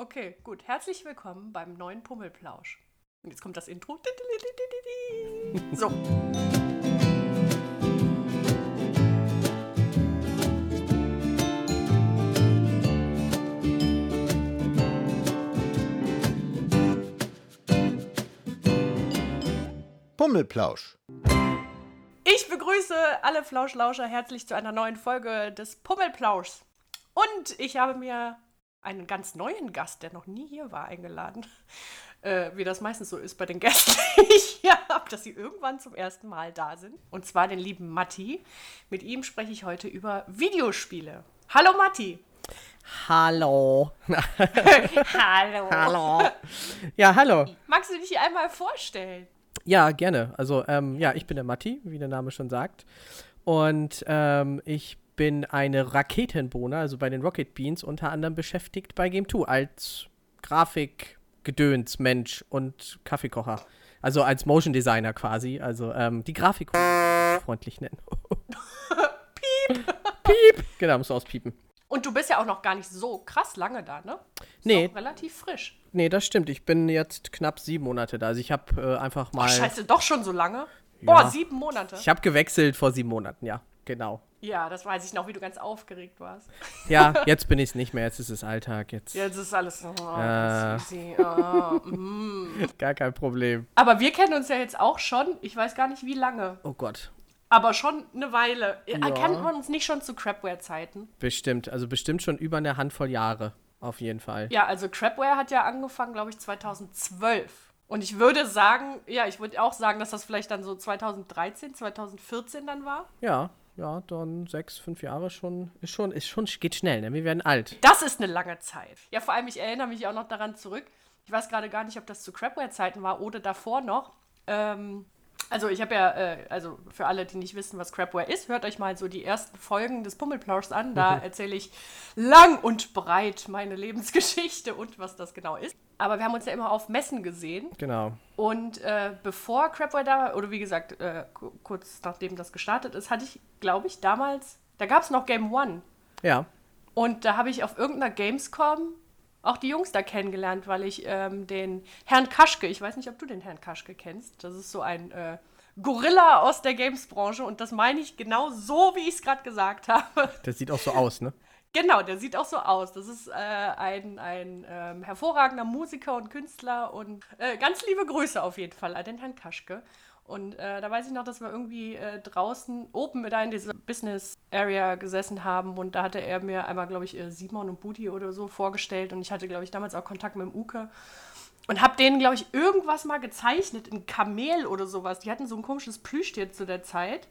Okay, gut. Herzlich willkommen beim neuen Pummelplausch. Und jetzt kommt das Intro. So. Pummelplausch. Ich begrüße alle Flauschlauscher herzlich zu einer neuen Folge des Pummelplauschs. Und ich habe mir einen ganz neuen Gast, der noch nie hier war, eingeladen. Äh, wie das meistens so ist bei den Gästen, die ich hier habe, dass sie irgendwann zum ersten Mal da sind. Und zwar den lieben Matti. Mit ihm spreche ich heute über Videospiele. Hallo Matti. Hallo. hallo. Hallo. Ja, hallo. Magst du dich einmal vorstellen? Ja, gerne. Also, ähm, ja, ich bin der Matti, wie der Name schon sagt. Und ähm, ich bin eine Raketenbohne, also bei den Rocket Beans unter anderem beschäftigt bei Game 2 als Grafik, Gedöns, Mensch und Kaffeekocher. Also als Motion Designer quasi. Also ähm, die Grafik freundlich nennen. Piep. Piep. Genau, musst du auspiepen. Und du bist ja auch noch gar nicht so krass lange da, ne? Ist nee. Relativ frisch. Nee, das stimmt. Ich bin jetzt knapp sieben Monate da. Also ich habe äh, einfach mal. Oh, scheiße, doch schon so lange? Ja. Boah, sieben Monate. Ich habe gewechselt vor sieben Monaten, ja, genau. Ja, das weiß ich noch, wie du ganz aufgeregt warst. Ja, jetzt bin ich es nicht mehr. Jetzt ist es Alltag. Jetzt. Jetzt ist alles oh, Äh. easy. Oh, mm. Gar kein Problem. Aber wir kennen uns ja jetzt auch schon, ich weiß gar nicht wie lange, Oh Gott. aber schon eine Weile. Ja. Kennt man uns nicht schon zu Crapware-Zeiten? Bestimmt. Also bestimmt schon über eine Handvoll Jahre. Auf jeden Fall. Ja, also Crapware hat ja angefangen, glaube ich, 2012. Und ich würde sagen, ja, ich würde auch sagen, dass das vielleicht dann so 2013, 2014 dann war. Ja, ja, dann sechs, fünf Jahre schon. Ist schon, ist schon, geht schnell, ne? Wir werden alt. Das ist eine lange Zeit. Ja, vor allem, ich erinnere mich auch noch daran zurück. Ich weiß gerade gar nicht, ob das zu Crapware-Zeiten war oder davor noch. Ähm, also ich habe ja, äh, also für alle, die nicht wissen, was Crapware ist, hört euch mal so die ersten Folgen des Pummelplauschs an. Da erzähle ich lang und breit meine Lebensgeschichte und was das genau ist. Aber wir haben uns ja immer auf Messen gesehen. Genau. Und äh, bevor Crapware da war, oder wie gesagt, äh, ku- kurz nachdem das gestartet ist, hatte ich, glaube ich, damals, da gab es noch Game One. Ja. Und da habe ich auf irgendeiner Gamescom auch die Jungs da kennengelernt, weil ich ähm, den Herrn Kaschke, ich weiß nicht, ob du den Herrn Kaschke kennst, das ist so ein äh, Gorilla aus der Games-Branche und das meine ich genau so, wie ich es gerade gesagt habe. Das sieht auch so aus, ne? Genau, der sieht auch so aus. Das ist äh, ein, ein ähm, hervorragender Musiker und Künstler und äh, ganz liebe Grüße auf jeden Fall an den Herrn Kaschke. Und äh, da weiß ich noch, dass wir irgendwie äh, draußen oben da in dieser Business Area gesessen haben und da hatte er mir einmal, glaube ich, äh, Simon und Budi oder so vorgestellt und ich hatte, glaube ich, damals auch Kontakt mit dem Uke und habe denen, glaube ich, irgendwas mal gezeichnet, ein Kamel oder sowas. Die hatten so ein komisches Plüschtier zu der Zeit.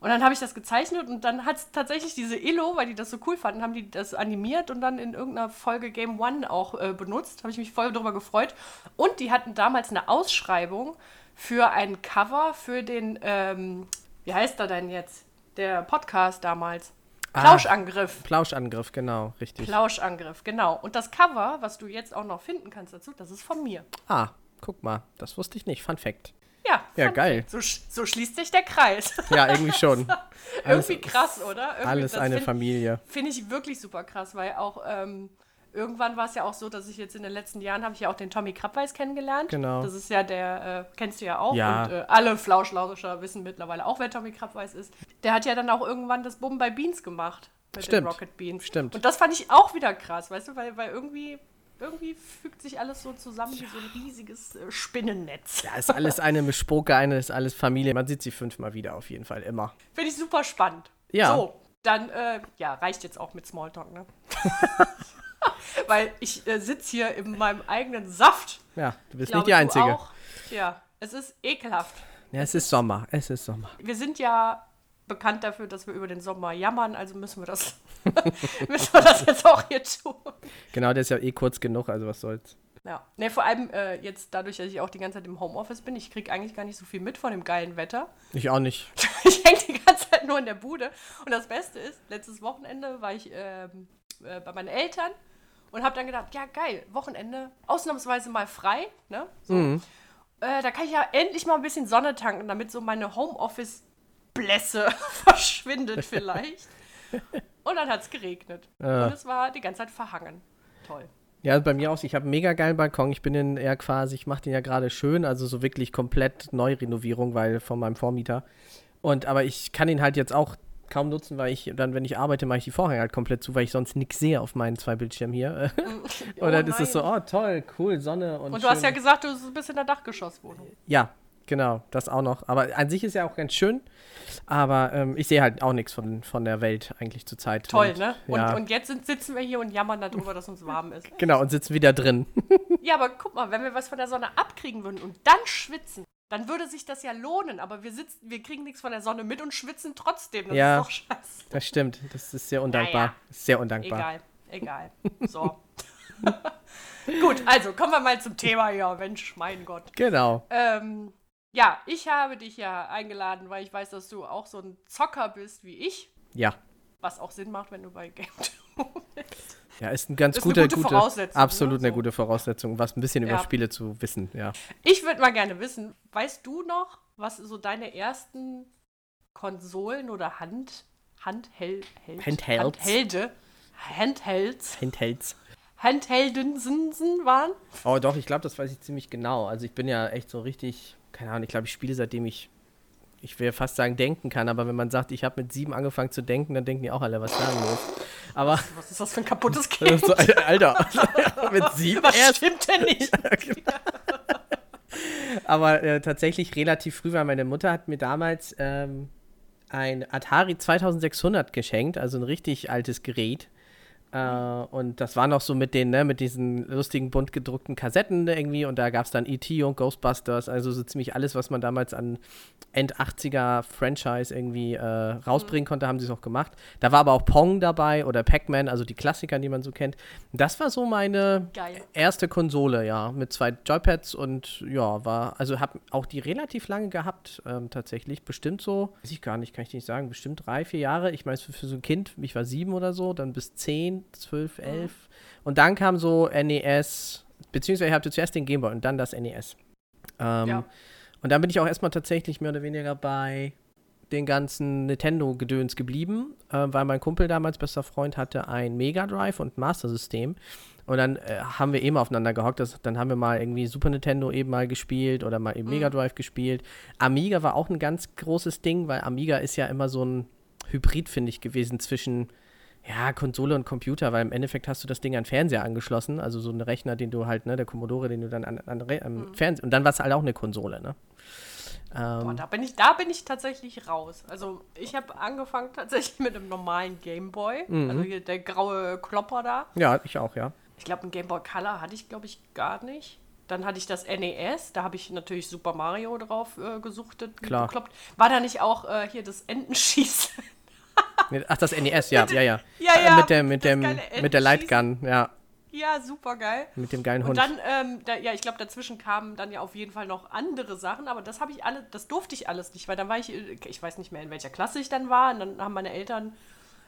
Und dann habe ich das gezeichnet und dann hat es tatsächlich diese Illo, weil die das so cool fanden, haben die das animiert und dann in irgendeiner Folge Game One auch äh, benutzt. Habe ich mich voll darüber gefreut. Und die hatten damals eine Ausschreibung für ein Cover für den, ähm, wie heißt er denn jetzt? Der Podcast damals. Ah. Plauschangriff. Plauschangriff, genau, richtig. Plauschangriff, genau. Und das Cover, was du jetzt auch noch finden kannst dazu, das ist von mir. ah, guck mal. Das wusste ich nicht. Fun Fact. Ja, Ja, Fun geil. So, so schließt sich der Kreis. Ja, irgendwie schon. Irgendwie krass, oder? Irgendwie, Alles eine find- Familie. Finde ich wirklich super krass, weil auch ähm, irgendwann war es ja auch so, dass ich jetzt in den letzten Jahren habe ich ja auch den Tommy Krabweis kennengelernt. Genau. Das ist ja der, äh, kennst du ja auch. Ja. Und äh, alle Flauschlauscher wissen mittlerweile auch, wer Tommy Krabweis ist. Der hat ja dann auch irgendwann das Bumm bei Beans gemacht. Mit den Stimmt. Rocket Beans. Stimmt. Und das fand ich auch wieder krass, weißt du, weil, weil irgendwie, irgendwie fügt sich alles so zusammen wie so ein riesiges äh, Spinnennetz. Ja, ist alles eine Mischpoke, eine ist alles Familie. Man sieht sie fünfmal wieder auf jeden Fall, immer. Finde ich super spannend. Ja. So, dann, äh, ja, reicht jetzt auch mit Smalltalk, ne? Weil ich äh, sitze hier in meinem eigenen Saft. Ja, du bist Glaube, nicht die Einzige. Auch. Ja, es ist ekelhaft. Ja, es ist Sommer. Es ist Sommer. Wir sind ja bekannt dafür, dass wir über den Sommer jammern, also müssen wir das, müssen wir das jetzt auch hier tun. Genau, der ist ja eh kurz genug, also was soll's. Ja. Ne, vor allem äh, jetzt dadurch, dass ich auch die ganze Zeit im Homeoffice bin, ich kriege eigentlich gar nicht so viel mit von dem geilen Wetter. Ich auch nicht. Ich hänge die ganze Zeit nur in der Bude. Und das Beste ist, letztes Wochenende war ich ähm, äh, bei meinen Eltern und habe dann gedacht, ja geil, Wochenende, ausnahmsweise mal frei. Ne? So. Äh, da kann ich ja endlich mal ein bisschen Sonne tanken, damit so meine Homeoffice-Blässe verschwindet vielleicht. Und dann hat es geregnet. Ja. Und es war die ganze Zeit verhangen. Toll. Ja, bei mir auch. Ich habe einen mega geilen Balkon. Ich bin den ja quasi, ich mache den ja gerade schön, also so wirklich komplett Neurenovierung, weil von meinem Vormieter. Und aber ich kann ihn halt jetzt auch kaum nutzen, weil ich dann, wenn ich arbeite, mache ich die Vorhänge halt komplett zu, weil ich sonst nichts sehe auf meinen zwei Bildschirmen hier. Oh und dann ist es so, oh toll, cool, Sonne und. Und du hast ja gesagt, du bist in der Dachgeschosswohnung. Ja, genau, das auch noch. Aber an sich ist ja auch ganz schön. Aber ähm, ich sehe halt auch nichts von, von der Welt eigentlich zurzeit. Toll, und, ne? Und, ja, und jetzt sind, sitzen wir hier und jammern darüber, dass uns warm ist. genau, und sitzen wieder drin. Ja, aber guck mal, wenn wir was von der Sonne abkriegen würden und dann schwitzen, dann würde sich das ja lohnen. Aber wir sitzen, wir kriegen nichts von der Sonne mit und schwitzen trotzdem. Das Ja. ist doch scheiße. Das stimmt, das ist sehr undankbar. Naja. Sehr undankbar. Egal, egal. So. Gut, also kommen wir mal zum Thema hier. Mensch, mein Gott. Genau. Ähm, ja, ich habe dich ja eingeladen, weil ich weiß, dass du auch so ein Zocker bist wie ich. Ja. Was auch Sinn macht, wenn du bei Game 2 bist. Ja, ist ein ganz Ist eine guter, gute gute, Voraussetzung, absolut ne? eine gute Voraussetzung, was ein bisschen über Ja. Spiele zu wissen, ja. Ich würde mal gerne wissen, weißt du noch, was so deine ersten Konsolen oder Hand, Handheld, Held- Handhelds. Handhelde, Handhelds, Handhelds. Handheldensen waren? Oh doch, ich glaube, das weiß ich ziemlich genau. Also ich bin ja echt so richtig, keine Ahnung, ich glaube, ich spiele seitdem ich, ich will fast sagen, denken kann, aber wenn man sagt, ich habe mit sieben angefangen zu denken, dann denken die auch alle, was ist da los? Aber Was ist das für ein kaputtes Kind? so, Alter, mit sieben Was erst. stimmt denn nicht? Aber äh, tatsächlich relativ früh, weil meine Mutter hat mir damals ähm, ein Atari 2600 geschenkt, also ein richtig altes Gerät. Äh, und das war noch so mit den, ne, mit diesen lustigen bunt gedruckten Kassetten irgendwie und da gab es dann E.T. und Ghostbusters, also so ziemlich alles, was man damals an End-80er Franchise irgendwie äh, rausbringen konnte, haben sie es auch gemacht. Da war aber auch Pong dabei oder Pac-Man, also die Klassiker, die man so kennt. Das war so meine Geil. erste Konsole, ja, mit zwei Joypads und ja, war, also hab auch die relativ lange gehabt, ähm, tatsächlich. Bestimmt so, weiß ich gar nicht, kann ich nicht sagen, bestimmt drei, vier Jahre. Ich meine, für, für so ein Kind, ich war sieben oder so, dann bis zehn, zwölf, elf. Und dann kam so NES, beziehungsweise ich hatte zuerst den Gameboy und dann das NES. Ähm, Ja. Und dann bin ich auch erstmal tatsächlich mehr oder weniger bei den ganzen Nintendo-Gedöns geblieben, äh, weil mein Kumpel damals, bester Freund, hatte ein Mega Drive und Master System. Und dann äh, haben wir eben aufeinander gehockt. Das, dann haben wir mal irgendwie Super Nintendo eben mal gespielt oder mal eben Mega Drive gespielt. Amiga war auch ein ganz großes Ding, weil Amiga ist ja immer so ein Hybrid, finde ich, gewesen zwischen ja, Konsole und Computer, weil im Endeffekt hast du das Ding an Fernseher angeschlossen, also so einen Rechner, den du halt, ne, der Commodore, den du dann an, an am Fernseher, und dann war es halt auch eine Konsole, ne? Boah, Ähm, da bin ich, da bin ich tatsächlich raus. Also ich habe angefangen tatsächlich mit einem normalen Gameboy, Mhm. also hier der graue Klopper da. ja, ich auch, ja. Ich glaube, ein Gameboy Color hatte ich, glaube ich, gar nicht. Dann hatte ich das NES, da habe ich natürlich Super Mario drauf äh, gesuchtet, Klar. gekloppt. War da nicht auch äh, hier das Entenschießen? Ach, das NES, ja, ja, ja. Ja, Äh, ja, Mit, dem, mit, dem, mit der Entenschießen. Lightgun, ja. ja, super geil. Mit dem geilen Und Hund. dann, ähm, da, ja, ich glaube, dazwischen kamen dann ja auf jeden Fall noch andere Sachen, aber das habe ich alle, das durfte ich alles nicht, weil dann war ich, äh, ich weiß nicht mehr, in welcher Klasse ich dann war, und dann haben meine Eltern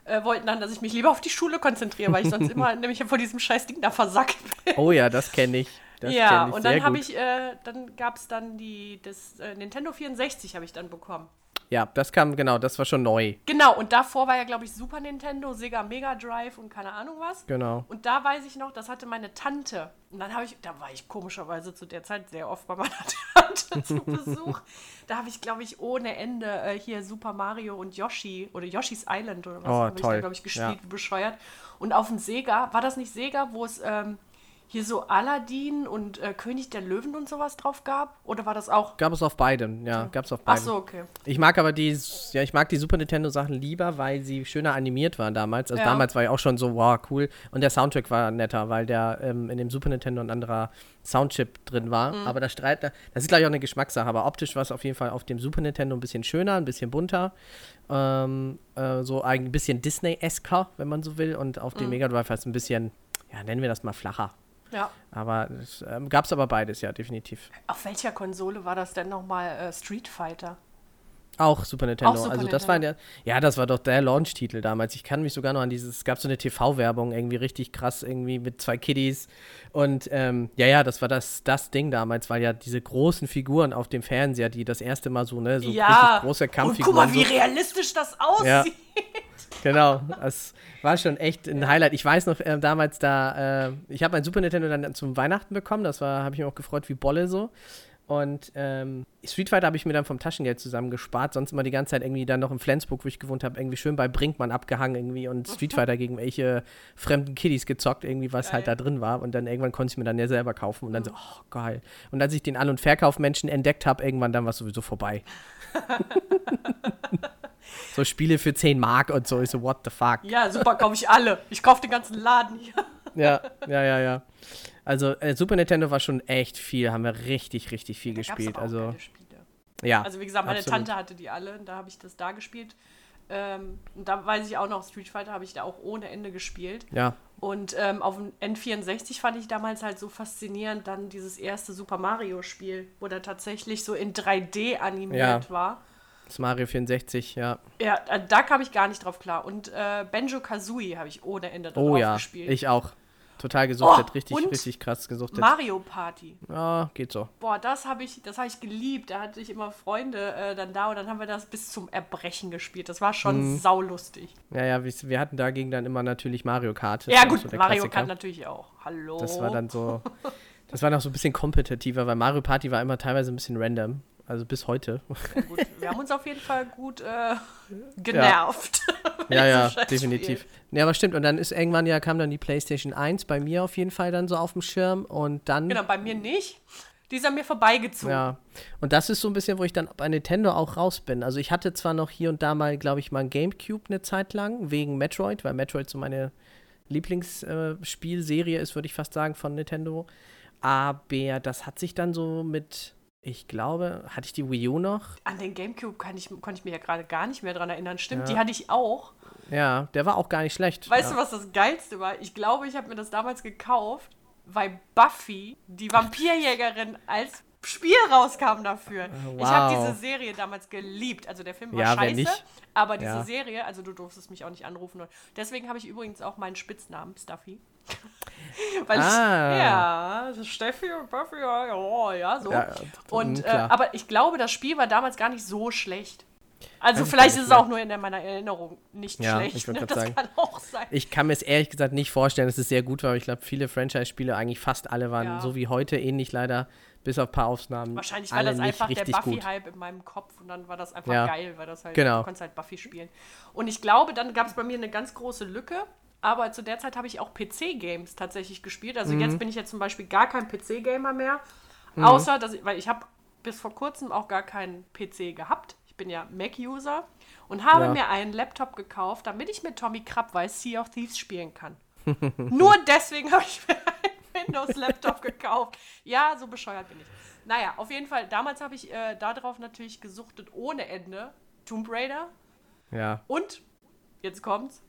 äh, wollten dann, dass ich mich lieber auf die Schule konzentriere, weil ich sonst immer nämlich vor diesem scheiß Ding da versackt bin. oh ja, das kenne ich. Das ja, kenn ich und dann habe ich, äh, dann gab es dann die, das äh, Nintendo 64 habe ich dann bekommen. Ja, das kam, genau, das war schon neu. Genau, und davor war ja, glaube ich, Super Nintendo, Sega Mega Drive und keine Ahnung was. Genau. Und da weiß ich noch, das hatte meine Tante. Und dann habe ich, da war ich komischerweise zu der Zeit sehr oft bei meiner Tante zu Besuch. Da habe ich, glaube ich, ohne Ende äh, hier Super Mario und Yoshi oder Yoshi's Island oder was Oh, habe ich da, glaube ich, gespielt, Ja. bescheuert. Und auf dem Sega, war das nicht Sega, wo es ähm, hier so Aladdin und äh, König der Löwen und sowas drauf gab? Oder war das auch? Gab es auf beiden, ja, gab es auf Ach beiden. so, okay. Ich mag aber die, ja, ich mag die Super Nintendo Sachen lieber, weil sie schöner animiert waren damals. Also Ja. damals war ja auch schon so, wow, cool. Und der Soundtrack war netter, weil der ähm, in dem Super Nintendo ein anderer Soundchip drin war. Mhm. Aber das Streit, das ist gleich auch eine Geschmackssache. Aber optisch war es auf jeden Fall auf dem Super Nintendo ein bisschen schöner, ein bisschen bunter. Ähm, äh, so ein bisschen Disney-esker, wenn man so will. Und auf dem Mhm. Mega Drive war es ein bisschen, ja, nennen wir das mal flacher. Ja. Aber es ähm, gab es aber beides, ja, definitiv. Auf welcher Konsole war das denn nochmal äh, Street Fighter? Auch Super Nintendo. Super also das war der, ja, das war doch der Launch-Titel damals. Ich kann mich sogar noch an dieses, es gab so eine TV-Werbung, irgendwie richtig krass, irgendwie mit zwei Kiddies. Und ähm, ja, ja, das war das, das Ding damals, weil ja diese großen Figuren auf dem Fernseher, die das erste Mal so, ne, so richtig große und Kampffiguren. guck mal, wie so, realistisch das aussieht. Genau, das war schon echt ein Highlight. Ich weiß noch äh, damals da, äh, ich habe mein Super Nintendo dann zum Weihnachten bekommen. Das war, habe ich mir auch gefreut wie Bolle so. Und ähm, Street Fighter habe ich mir dann vom Taschengeld zusammen gespart. Sonst immer die ganze Zeit irgendwie dann noch in Flensburg, wo ich gewohnt habe, irgendwie schön bei Brinkmann abgehangen irgendwie und Street Fighter gegen welche fremden Kiddies gezockt, irgendwie was halt Geil. da drin war. Und dann irgendwann konnte ich mir dann ja selber kaufen und dann so, oh geil. Und als ich den An- und Verkaufmenschen entdeckt habe, irgendwann dann war es sowieso vorbei. so Spiele für 10 Mark und so. Ich so, what the fuck? Ja, super, kaufe ich alle. Ich kaufe den ganzen Laden hier. Ja, ja, ja, ja. Also äh, Super Nintendo war schon echt viel, haben wir richtig, richtig viel Da gespielt. aber auch Also ja. Also wie gesagt, meine absolut. Tante hatte die alle, da habe ich das da gespielt. Ähm, und da weiß ich auch noch, Street Fighter habe ich da auch ohne Ende gespielt. Ja, Und ähm, auf dem N64 fand ich damals halt so faszinierend dann dieses erste Super Mario Spiel, wo der tatsächlich so in 3D animiert Ja. war. das Mario 64, ja. Ja, äh, da kam ich gar nicht drauf klar. Und äh, Banjo Kazooie habe ich ohne Ende drauf Oh ja, gespielt. ich auch. Total gesuchtet, Oh, richtig, richtig krass gesuchtet. Mario Party. Ja, geht so. Boah, das habe ich, das habe ich geliebt. Da hatte ich immer Freunde äh, dann da und dann haben wir das bis zum Erbrechen gespielt. Das war schon Mhm. saulustig. Ja, ja, wir, wir hatten dagegen dann immer natürlich Mario Kart. Ja gut, so Mario Klassiker. Kart natürlich auch. Hallo. Das war dann so, das war noch so ein bisschen kompetitiver, weil Mario Party war immer teilweise ein bisschen random. Also bis heute. gut. Wir haben uns auf jeden Fall gut äh, genervt. ja, ja, Scheißspiel. definitiv. Ja, aber stimmt. Und dann ist irgendwann ja, kam dann die PlayStation 1 bei mir auf jeden Fall dann so auf dem Schirm und dann. Genau, bei mir nicht. Die ist an mir vorbeigezogen. Ja, und das ist so ein bisschen, wo ich dann bei Nintendo auch raus bin. Also ich hatte zwar noch hier und da mal, glaube ich, mal ein Gamecube eine Zeit lang, wegen Metroid, weil Metroid so meine Lieblingsspielserie ist, würde ich fast sagen, von Nintendo. Aber das hat sich dann so mit, ich glaube, hatte ich die Wii U noch? An den Gamecube kann ich, konnte ich mich ja gerade gar nicht mehr dran erinnern. Stimmt, Ja. die hatte ich auch. Ja, der war auch gar nicht schlecht. Weißt ja. du, was das Geilste war? Ich glaube, ich habe mir das damals gekauft, weil Buffy, die Vampirjägerin, als Spiel rauskam dafür. Ich habe wow. diese Serie damals geliebt. Also der Film war Ja, scheiße, aber diese Ja. Serie, also du durftest mich auch nicht anrufen. Deswegen habe ich übrigens auch meinen Spitznamen, Stuffy. weil Ah. ich, ja, Steffi und Buffy, ja, ja, ja so. Ja, und, äh, aber ich glaube, das Spiel war damals gar nicht so schlecht. Also Weiß ich vielleicht ist es auch nur in meiner Erinnerung nicht Ja, schlecht. ich ne? Das sagen. kann auch sein. Ich kann mir es ehrlich gesagt nicht vorstellen, dass es sehr gut war, aber ich glaube, viele Franchise-Spiele, eigentlich fast alle, waren Ja. so wie heute ähnlich leider, bis auf ein paar Ausnahmen. Wahrscheinlich war das einfach der. Buffy-Hype in meinem Kopf und dann war das einfach Ja. geil, weil das halt, Genau. du konntest halt Buffy spielen. Und ich glaube, dann gab es bei mir eine ganz große Lücke, aber zu der Zeit habe ich auch PC-Games tatsächlich gespielt. Also Mhm. jetzt bin ich ja zum Beispiel gar kein PC-Gamer mehr, außer, dass ich, weil ich habe bis vor kurzem auch gar keinen PC gehabt. Ich bin ja Mac-User und habe Ja. mir einen Laptop gekauft, damit ich mit Tommy Krabweis Sea of Thieves spielen kann. Nur deswegen habe ich mir Windows-Laptop gekauft. Ja, so bescheuert bin ich. Naja, auf jeden Fall, damals habe ich äh, darauf natürlich gesuchtet ohne Ende. Tomb Raider Ja, und, jetzt kommt's,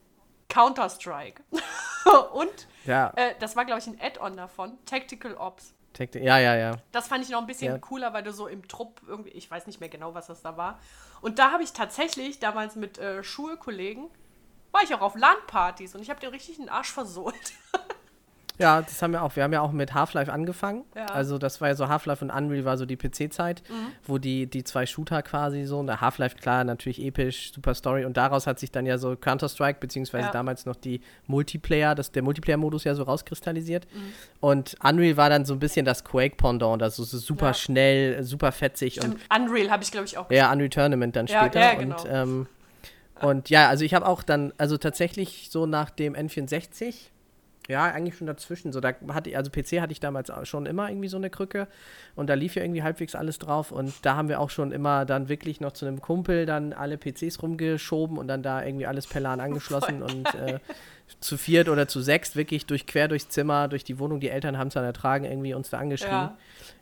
Counter-Strike. und ja, äh, das war, glaube ich, ein Add-on davon, Tactical Ops. Tacti- ja, ja, ja. Das fand ich noch ein bisschen Ja. cooler, weil du so im Trupp irgendwie, ich weiß nicht mehr genau, was das da war. Und da habe ich tatsächlich damals mit äh, Schulkollegen, war ich auch auf LAN-Partys und ich habe den richtig den Arsch versohlt. Ja, das haben wir auch. Wir haben ja auch mit Half-Life angefangen. Ja. Also das war ja so Half-Life und Unreal war so die PC-Zeit, Mhm. wo die, die zwei Shooter quasi so, und Half-Life klar, natürlich episch, super Story und daraus hat sich dann ja so Counter-Strike, beziehungsweise Ja. damals noch die Multiplayer, das, der Multiplayer-Modus ja so rauskristallisiert. Mhm. Und Unreal war dann so ein bisschen das Quake-Pendant, also so super Ja. schnell, super fetzig und Im Unreal habe ich, glaube ich, auch. ja, Unreal Tournament dann später. ja, genau. Und, ähm, und ja, also ich habe auch dann, also tatsächlich so nach dem N64, ja, eigentlich schon dazwischen. So, da hatte also PC hatte ich damals schon immer irgendwie so eine Krücke und da lief ja irgendwie halbwegs alles drauf und da haben wir auch schon immer dann wirklich noch zu einem Kumpel dann alle PCs rumgeschoben und dann da irgendwie alles per LAN angeschlossen und äh, zu viert oder zu sechst wirklich durch quer durchs Zimmer, durch die Wohnung. Die Eltern haben es dann ertragen, irgendwie uns da angeschrien. Ja.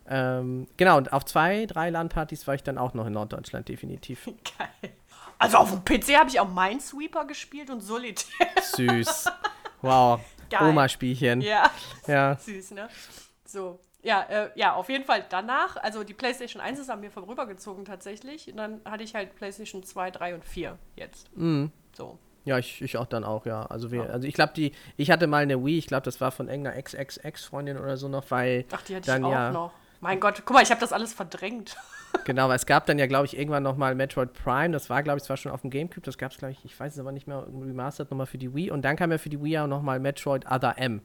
Ähm, genau, und auf zwei, drei LAN-Partys war ich dann auch noch in Norddeutschland, definitiv. Geil. Also auf dem PC habe ich auch Minesweeper gespielt und Solitär. Süß. Wow. Geil. Oma-Spielchen. ja, Ja. süß, ne? So. Ja, äh, ja, auf jeden Fall danach, also die PlayStation 1 ist an mir vorübergezogen tatsächlich. Und dann hatte ich halt PlayStation 2, 3 und 4 jetzt. Mhm. So. Ja, ich, ich auch dann auch, ja. Also, wir, Ja. also ich glaube, die, ich hatte mal eine Wii, ich glaube, das war von irgendeiner Ex-Ex-Ex-Freundin oder so noch, weil Ach, die hatte Dann ich auch ja. noch. Mein Gott, guck mal, ich habe das alles verdrängt. Genau, weil es gab dann ja, glaube ich, irgendwann nochmal Metroid Prime. Das war, glaube ich, zwar schon auf dem Gamecube. Das gab es, glaube ich, ich weiß es aber nicht mehr, remastered nochmal für die Wii. Und dann kam ja für die Wii auch nochmal Metroid Other M.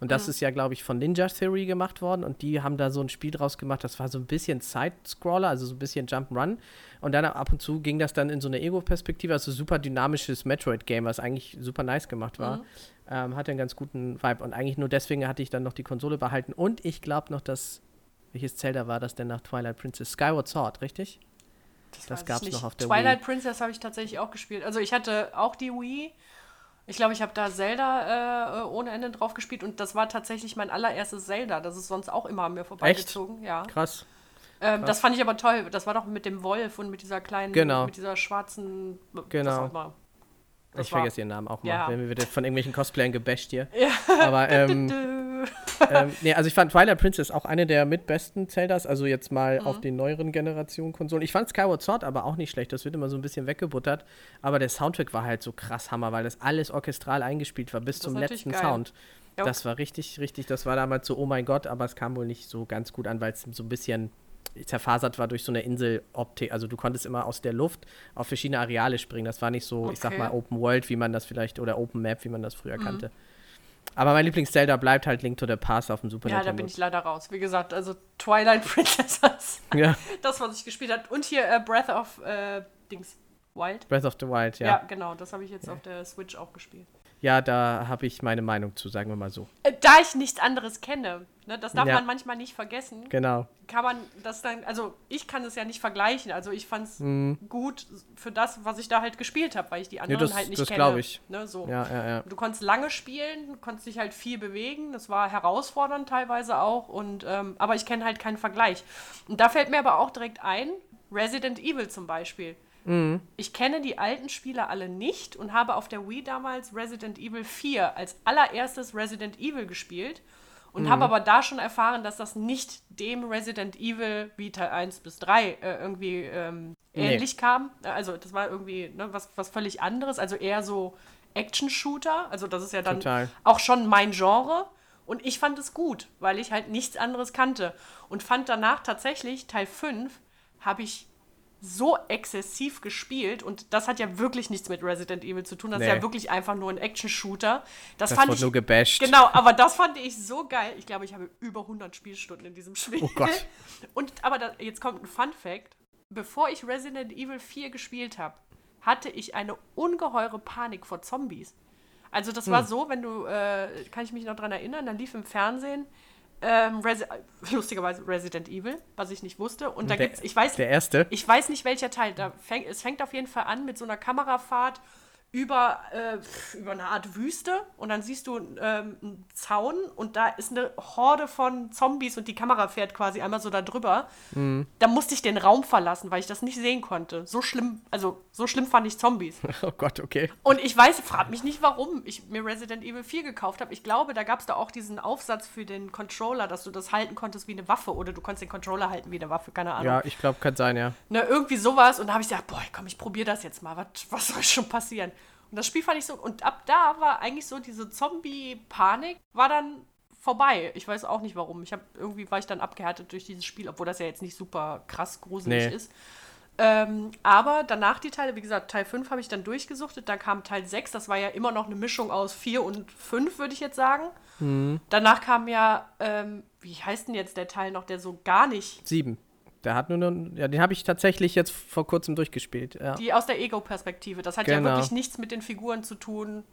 Und das mhm. ist ja, glaube ich, von Ninja Theory gemacht worden. Und die haben da so ein Spiel draus gemacht. Das war so ein bisschen Side-Scroller, also so ein bisschen Jump'n'Run. Und dann ab und zu ging das dann in so eine Ego-Perspektive. Also super dynamisches Metroid-Game, was eigentlich super nice gemacht war. Mhm. Ähm, hatte einen ganz guten Vibe. Und eigentlich nur deswegen hatte ich dann noch die Konsole behalten. Und ich glaube noch, dass welches Zelda war das denn nach Twilight Princess? Skyward Sword, richtig? Das, das gab es noch auf der Twilight Wii. Princess habe ich tatsächlich auch gespielt. Also ich hatte auch die Wii. Ich glaube, ich habe da Zelda äh, ohne Ende drauf gespielt und das war tatsächlich mein allererstes Zelda. Das ist sonst auch immer an mir vorbeigezogen. Echt? Ja. Krass. Ähm, das fand ich aber toll. Das war doch mit dem Wolf und mit dieser kleinen, genau. mit dieser schwarzen. Genau. Ich vergesse ihren Namen auch mal. Ja. Wenn wir von irgendwelchen Cosplayern gebasht hier. Ja. Aber ähm, ähm, nee, also ich fand Twilight Princess auch eine der mitbesten Zeldas, also jetzt mal mhm. auf den neueren Generationen Konsolen. Ich fand Skyward Sword aber auch nicht schlecht, das wird immer so ein bisschen weggebuttert, aber der Soundtrack war halt so krass Hammer, weil das alles orchestral eingespielt war, bis das zum letzten geil. Sound. Jo. Das war richtig, richtig, das war damals so, oh mein Gott, aber es kam wohl nicht so ganz gut an, weil es so ein bisschen zerfasert war durch so eine Inseloptik. Also du konntest immer aus der Luft auf verschiedene Areale springen. Das war nicht so, okay. ich sag mal, Open World, wie man das vielleicht, oder Open Map, wie man das früher mhm. kannte. Aber mein Lieblings-Zelda bleibt halt Link to the Past auf dem Super ja, Nintendo. Ja, da bin ich leider raus. Wie gesagt, also Twilight Princess, ja. das, was ich gespielt habe. Und hier äh, Breath of äh, Dings, Wild. Breath of the Wild, ja. Ja, genau, das habe ich jetzt ja. auf der Switch auch gespielt. Ja, da habe ich meine Meinung zu, sagen wir mal so. Äh, da ich nichts anderes kenne, ne, das darf ja. man manchmal nicht vergessen. Genau. Kann man das dann, also ich kann es ja nicht vergleichen. Also ich fand es mhm. gut für das, was ich da halt gespielt habe, weil ich die anderen ja, das, halt nicht das kenne. Das glaube ich. Ne, so. ja, ja, ja. Du konntest lange spielen, konntest dich halt viel bewegen. Das war herausfordernd teilweise auch. Und, ähm, aber ich kenne halt keinen Vergleich. Und da fällt mir aber auch direkt ein, Resident Evil zum Beispiel. Mhm. Ich kenne die alten Spiele alle nicht und habe auf der Wii damals Resident Evil 4 als allererstes Resident Evil gespielt und mhm. habe aber da schon erfahren, dass das nicht dem Resident Evil wie Teil 1 bis 3 äh, irgendwie ähm, ähnlich nee. kam. Also das war irgendwie ne, was, was völlig anderes, also eher so Action-Shooter. Also das ist ja dann Total. auch schon mein Genre. Und ich fand es gut, weil ich halt nichts anderes kannte. Und fand danach tatsächlich Teil 5 habe ich so exzessiv gespielt und das hat ja wirklich nichts mit Resident Evil zu tun. Das nee. ist ja wirklich einfach nur ein Action-Shooter. Das, das fand ich nur gebasht. Genau, aber das fand ich so geil. Ich glaube, ich habe über 100 Spielstunden in diesem Spiel. Oh Gott. Und aber da, jetzt kommt ein Fun Fact: Bevor ich Resident Evil 4 gespielt habe, hatte ich eine ungeheure Panik vor Zombies. Also das hm. war so, wenn du, äh, kann ich mich noch daran erinnern, dann lief im Fernsehen ähm, Resi lustigerweise Resident Evil, was ich nicht wusste. Und da der, gibt's, ich weiß, der erste. Ich weiß nicht welcher Teil. Da fäng, es fängt auf jeden Fall an mit so einer Kamerafahrt über, äh, über eine Art Wüste und dann siehst du ähm, einen Zaun und da ist eine Horde von Zombies und die Kamera fährt quasi einmal so da drüber. Mhm. Da musste ich den Raum verlassen, weil ich das nicht sehen konnte. So schlimm, also so schlimm fand ich Zombies. Oh Gott, okay. Und ich weiß, frag mich nicht, warum ich mir Resident Evil 4 gekauft habe. Ich glaube, da gab es da auch diesen Aufsatz für den Controller, dass du das halten konntest wie eine Waffe oder du konntest den Controller halten wie eine Waffe, keine Ahnung. Ja, ich glaube, kann sein, ja. Ne, irgendwie sowas und da habe ich gesagt, boah, komm, ich probiere das jetzt mal. Was, was soll schon passieren? Und das Spiel fand ich so. Und ab da war eigentlich so diese Zombie-Panik, war dann vorbei. Ich weiß auch nicht warum. Ich habe irgendwie war ich dann abgehärtet durch dieses Spiel, obwohl das ja jetzt nicht super krass gruselig nee. ist. Ähm, aber danach die Teile, wie gesagt, Teil 5 habe ich dann durchgesuchtet. Dann kam Teil 6, das war ja immer noch eine Mischung aus 4 und 5, würde ich jetzt sagen. Mhm. Danach kam ja, ähm, wie heißt denn jetzt der Teil noch, der so gar nicht. 7. Der hat nur eine, ja, den habe ich tatsächlich jetzt vor kurzem durchgespielt. Ja. Die aus der Ego-Perspektive. Das hat genau. ja wirklich nichts mit den Figuren zu tun,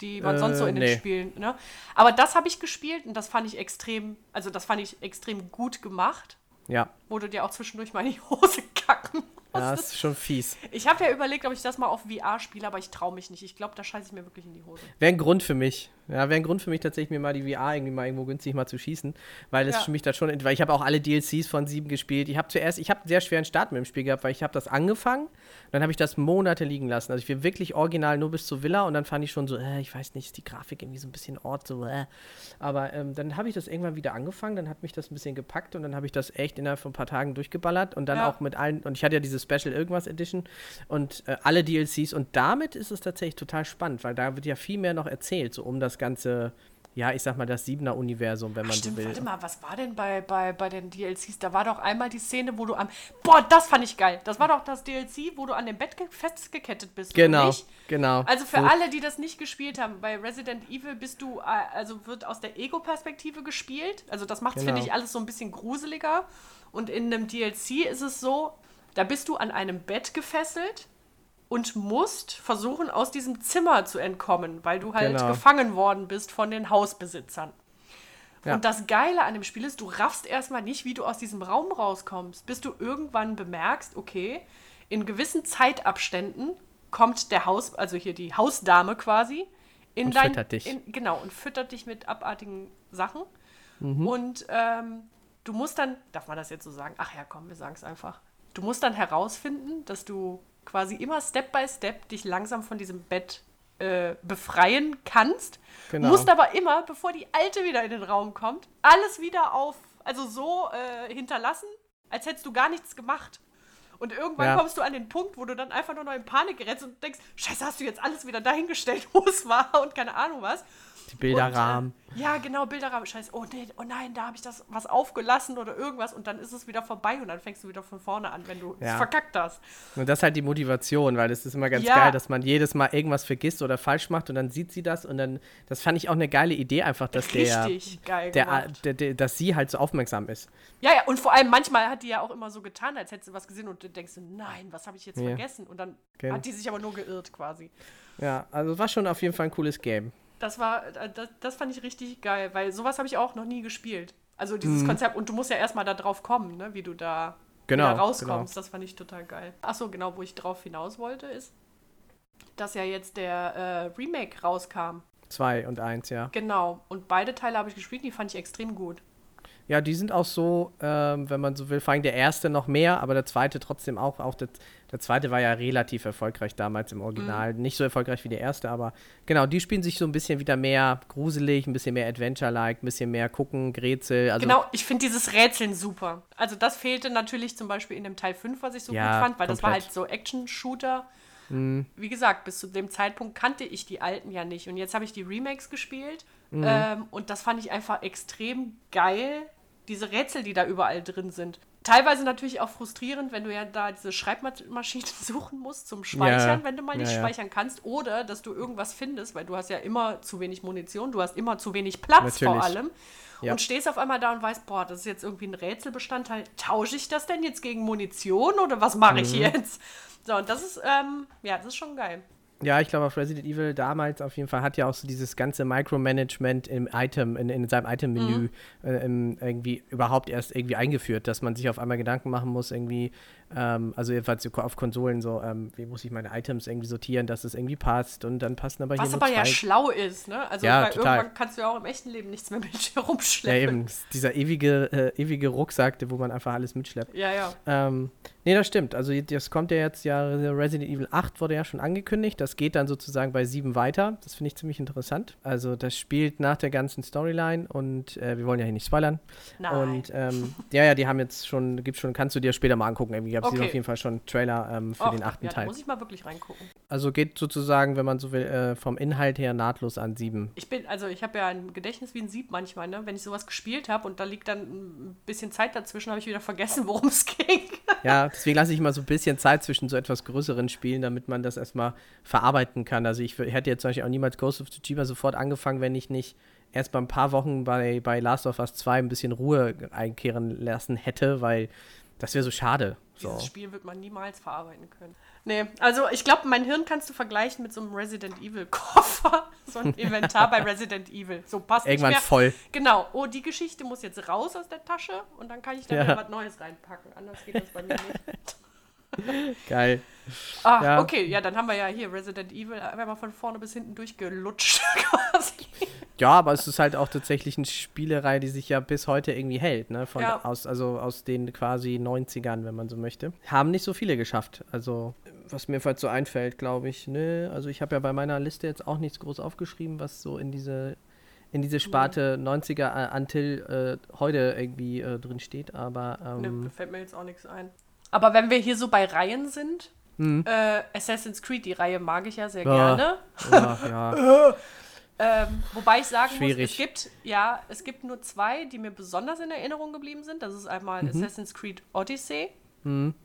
die man äh, sonst so in den nee. Spielen. Ne? Aber das habe ich gespielt und das fand ich extrem, also das fand ich extrem gut gemacht. Ja. Wo du dir auch zwischendurch mal in die Hose kacken ja, das ist schon fies. Ich habe ja überlegt, ob ich das mal auf VR spiele, aber ich traue mich nicht. Ich glaube, da scheiße ich mir wirklich in die Hose. Wäre ein Grund für mich. Ja, wäre ein Grund für mich tatsächlich, mir mal die VR irgendwie mal irgendwo günstig mal zu schießen. Weil es ja. für mich da schon, weil ich habe auch alle DLCs von 7 gespielt. Ich habe zuerst, ich habe einen sehr schweren Start mit dem Spiel gehabt, weil ich habe das angefangen, dann habe ich das Monate liegen lassen. Also ich bin wirklich original nur bis zur Villa und dann fand ich schon so, äh, ich weiß nicht, ist die Grafik irgendwie so ein bisschen Ort, so, äh. Aber ähm, dann habe ich das irgendwann wieder angefangen, dann hat mich das ein bisschen gepackt und dann habe ich das echt innerhalb von ein paar Tagen durchgeballert und dann ja. auch mit allen, und ich hatte ja diese Special irgendwas Edition und äh, alle DLCs. Und damit ist es tatsächlich total spannend, weil da wird ja viel mehr noch erzählt, so um das ganze ja, ich sag mal, das Siebener-Universum, wenn man Stimmt, so will. warte mal, was war denn bei, bei, bei den DLCs? Da war doch einmal die Szene, wo du am. Boah, das fand ich geil. Das war doch das DLC, wo du an dem Bett ge- festgekettet bist. Genau, genau. Also für Wo- alle, die das nicht gespielt haben, bei Resident Evil bist du, äh, also wird aus der Ego-Perspektive gespielt. Also das macht, Genau. finde ich, alles so ein bisschen gruseliger. Und in einem DLC ist es so, da bist du an einem Bett gefesselt und musst versuchen, aus diesem Zimmer zu entkommen, weil du halt Genau. gefangen worden bist von den Hausbesitzern. Ja. Und das Geile an dem Spiel ist, du raffst erstmal nicht, wie du aus diesem Raum rauskommst, bis du irgendwann bemerkst, okay, in gewissen Zeitabständen kommt der Haus, also hier die Hausdame quasi, in Und dein, füttert dich. In, genau, und füttert dich mit abartigen Sachen. Mhm. Und ähm, du musst dann, darf man das jetzt so sagen? Ach ja, komm, wir sagen es einfach. Du musst dann herausfinden, dass du quasi immer Step by Step dich langsam von diesem Bett äh, befreien kannst. Genau. Musst aber immer, bevor die Alte wieder in den Raum kommt, alles wieder auf, also so äh, hinterlassen, als hättest du gar nichts gemacht. Und irgendwann Ja. kommst du an den Punkt, wo du dann einfach nur noch in Panik gerätst und denkst, scheiße, hast du jetzt alles wieder dahingestellt, wo es war und keine Ahnung was. Die Bilderrahmen. Und, äh, ja, genau, Bilderrahmen. Scheiße, oh, nee, oh nein, da habe ich das was aufgelassen oder irgendwas und dann ist es wieder vorbei und dann fängst du wieder von vorne an, wenn du es Ja. verkackt hast. Und das ist halt die Motivation, weil es ist immer ganz Ja. geil, dass man jedes Mal irgendwas vergisst oder falsch macht und dann sieht sie das und dann, das fand ich auch eine geile Idee einfach, dass der, Richtig geil der, der, der, dass sie halt so aufmerksam ist. Ja, ja, und vor allem manchmal hat die ja auch immer so getan, als hätte sie was gesehen und du denkst, nein, was habe ich jetzt Ja. vergessen? Und dann Gen- hat die sich aber nur geirrt quasi. Ja, also war schon auf jeden Fall ein cooles Game. Das war, äh, das, das fand ich richtig geil, weil sowas habe ich auch noch nie gespielt. Also Mhm. dieses Konzept, und du musst ja erstmal da drauf kommen, ne, wie du da Genau, rauskommst. Das fand ich total geil. Achso, genau, wo ich drauf hinaus wollte, ist, dass ja jetzt der äh, Remake rauskam. Zwei und eins, ja. Genau. Und beide Teile habe ich gespielt, die fand ich extrem gut. Ja, die sind auch so, ähm, wenn man so will, vor allem der erste noch mehr, aber der zweite trotzdem auch. Auch der, der zweite war ja relativ erfolgreich damals im Original. Mhm. Nicht so erfolgreich wie der erste, aber genau, die spielen sich so ein bisschen wieder mehr gruselig, ein bisschen mehr Adventure-like, ein bisschen mehr gucken, Grätsel. Also, genau, ich finde dieses Rätseln super. Also das fehlte natürlich zum Beispiel in dem Teil 5, was ich so Ja, gut fand, weil das war komplett. halt so Action-Shooter. Mhm. Wie gesagt, bis zu dem Zeitpunkt kannte ich die alten ja nicht. Und jetzt habe ich die Remakes gespielt. Mhm. Ähm, und das fand ich einfach extrem geil, diese Rätsel, die da überall drin sind. Teilweise natürlich auch frustrierend, wenn du ja da diese Schreibmaschinen suchen musst zum Speichern, Ja, wenn du mal nicht ja. speichern kannst. Oder dass du irgendwas findest, weil du hast ja immer zu wenig Munition, du hast immer zu wenig Platz vor Natürlich. allem. Ja. Und stehst auf einmal da und weißt, boah, das ist jetzt irgendwie ein Rätselbestandteil. Tausche ich das denn jetzt gegen Munition oder was mache ich Mhm. jetzt? So, und das ist, ähm, ja, das ist schon geil. Ja, ich glaube, auf Resident Evil damals auf jeden Fall hat ja auch so dieses ganze Micromanagement im Item, in, in seinem Item-Menü Mhm. äh, irgendwie überhaupt erst irgendwie eingeführt, dass man sich auf einmal Gedanken machen muss, irgendwie, ähm, also jedenfalls auf Konsolen so, ähm, wie muss ich meine Items irgendwie sortieren, dass es irgendwie passt und dann passen aber Was hier aber nur ja schlau ist, ne? Also, Ja, weil total. irgendwann kannst du ja auch im echten Leben nichts mehr mit dir ja, eben, dieser ewige, äh, ewige Rucksack, wo man einfach alles mitschleppt. Ja, ja. Ähm, nee, das stimmt. Also das kommt ja jetzt ja, Resident Evil 8 wurde ja schon angekündigt. Das geht dann sozusagen bei 7 weiter. Das finde ich ziemlich interessant. Also das spielt nach der ganzen Storyline und äh, wir wollen ja hier nicht spoilern. Nein. Und ähm, ja, ja, die haben jetzt schon, gibt schon, kannst du dir später mal angucken. Irgendwie gab es Okay. auf jeden Fall schon einen Trailer ähm, für Och, den achten ja, da Teil. muss ich mal wirklich reingucken. Also geht sozusagen, wenn man so will, äh, vom Inhalt her nahtlos an 7. Ich bin, also ich habe ja ein Gedächtnis wie ein Sieb manchmal, ne? Wenn ich sowas gespielt habe und da liegt dann ein bisschen Zeit dazwischen, habe ich wieder vergessen, worum es ging. Ja, deswegen lasse ich immer so ein bisschen Zeit zwischen so etwas größeren Spielen, damit man das erstmal verarbeiten kann. Also ich hätte jetzt zum Beispiel auch niemals Ghost of Tsushima sofort angefangen, wenn ich nicht erst mal ein paar Wochen bei, bei Last of Us 2 ein bisschen Ruhe einkehren lassen hätte, weil das wäre so schade. So. Dieses Spiel wird man niemals verarbeiten können. Nee, also ich glaube, mein Hirn kannst du vergleichen mit so einem Resident Evil Koffer. So ein Inventar bei Resident Evil. So passt Irgendwann nicht mehr. voll. Genau. Oh, die Geschichte muss jetzt raus aus der Tasche und dann kann ich da Ja. was Neues reinpacken. Anders geht das bei mir nicht. Geil. Ah, Ja. okay. Ja, dann haben wir ja hier Resident Evil einmal von vorne bis hinten durchgelutscht quasi. Ja, aber es ist halt auch tatsächlich eine Spielerei, die sich ja bis heute irgendwie hält, ne? Von, Ja. aus, also aus den quasi 90ern, wenn man so möchte. Haben nicht so viele geschafft. Also, was mir halt so einfällt, glaube ich, ne? Also ich habe ja bei meiner Liste jetzt auch nichts groß aufgeschrieben, was so in diese in diese Sparte 90er äh, until äh, heute irgendwie äh, drin steht, aber Ne, ähm, da fällt mir jetzt auch nichts ein. Aber wenn wir hier so bei Reihen sind, hm. äh, Assassin's Creed, die Reihe mag ich ja sehr Ja. gerne. ja, ja. Ähm, wobei ich sagen Schwierig. muss, es gibt, ja, es gibt nur zwei, die mir besonders in Erinnerung geblieben sind. Das ist einmal Mhm. Assassin's Creed Odyssey.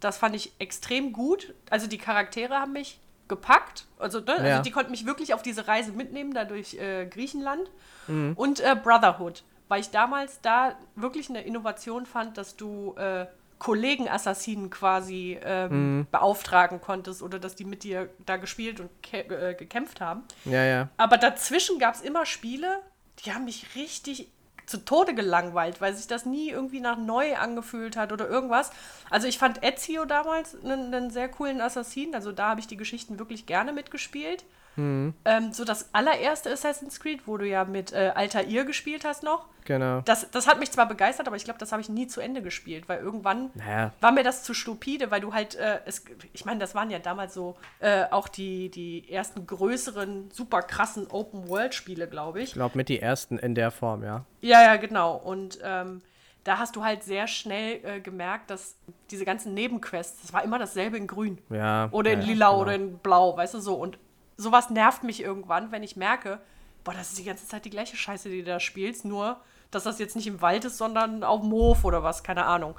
Das fand ich extrem gut. Also die Charaktere haben mich gepackt. Also, ne? Ja. also die konnten mich wirklich auf diese Reise mitnehmen, da durch äh, Griechenland. Mhm. Und äh, Brotherhood, weil ich damals da wirklich eine Innovation fand, dass du äh, Kollegen-Assassinen quasi ähm, Mhm. beauftragen konntest oder dass die mit dir da gespielt und äh, gekämpft haben. Ja, ja. Aber dazwischen gab es immer Spiele, die haben mich richtig zu Tode gelangweilt, weil sich das nie irgendwie nach neu angefühlt hat oder irgendwas. Also ich fand Ezio damals einen, einen sehr coolen Assassin, also da habe ich die Geschichten wirklich gerne mitgespielt. Ähm, so das allererste Assassin's Creed, wo du ja mit äh, Altair gespielt hast noch, Genau. das, das hat mich zwar begeistert, aber ich glaube, das habe ich nie zu Ende gespielt, weil irgendwann Naja. war mir das zu stupide, weil du halt, äh, es, ich meine, das waren ja damals so äh, auch die, die ersten größeren, super krassen Open-World-Spiele, glaube ich. Ich glaube, mit die ersten in der Form, ja. Ja, ja, genau. Und ähm, da hast du halt sehr schnell äh, gemerkt, dass diese ganzen Nebenquests, das war immer dasselbe in grün. Ja. Oder in ja, lila genau. oder in blau, weißt du so. Und sowas nervt mich irgendwann, wenn ich merke, boah, das ist die ganze Zeit die gleiche Scheiße, die du da spielst, nur, dass das jetzt nicht im Wald ist, sondern auf dem Hof oder was, keine Ahnung.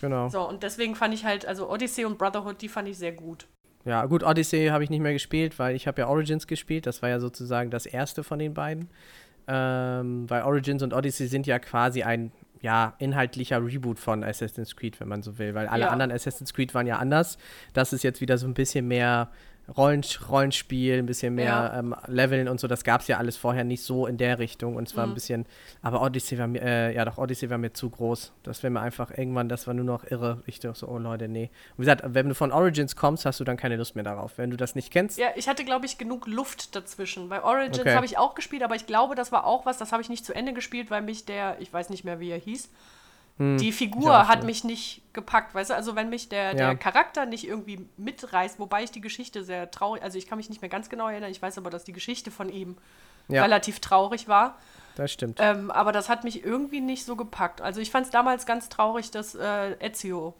Genau. So, und deswegen fand ich halt, also Odyssey und Brotherhood, die fand ich sehr gut. Ja, gut, Odyssey habe ich nicht mehr gespielt, weil ich habe ja Origins gespielt. Das war ja sozusagen das erste von den beiden. Ähm, weil Origins und Odyssey sind ja quasi ein ja, inhaltlicher Reboot von Assassin's Creed, wenn man so will. Weil alle Ja. anderen Assassin's Creed waren ja anders. Das ist jetzt wieder so ein bisschen mehr Rollen, Rollenspiel, ein bisschen mehr Ja. ähm, Leveln und so. Das gab es ja alles vorher nicht so in der Richtung. Und es war ein bisschen, aber Odyssey war mir, äh, ja doch, Odyssey war mir zu groß. Das wäre mir einfach irgendwann, das war nur noch irre. Ich dachte so, oh Leute, nee. Und wie gesagt, wenn du von Origins kommst, hast du dann keine Lust mehr darauf. Wenn du das nicht kennst, Ja, ich hatte, glaube ich, genug Luft dazwischen. Bei Origins Okay. habe ich auch gespielt, aber ich glaube, das war auch was, das habe ich nicht zu Ende gespielt, weil mich der, ich weiß nicht mehr, wie er hieß, Hm, ich Figur auch hat mich nicht gepackt, weißt du? Also wenn mich der, Ja. der Charakter nicht irgendwie mitreißt, wobei ich die Geschichte sehr traurig, also ich kann mich nicht mehr ganz genau erinnern, ich weiß aber, dass die Geschichte von ihm Ja. relativ traurig war. das stimmt. Ähm, aber das hat mich irgendwie nicht so gepackt. Also ich fand es damals ganz traurig, dass äh, Ezio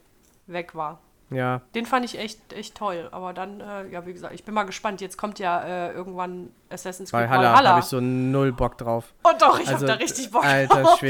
weg war. ja, Den fand ich echt, echt toll. Aber dann, äh, ja, wie gesagt, ich bin mal gespannt. Jetzt kommt ja äh, irgendwann Assassin's Creed Valhalla, Valhalla. habe ich so null Bock drauf. oh doch, ich also, hab da richtig Bock Alter drauf.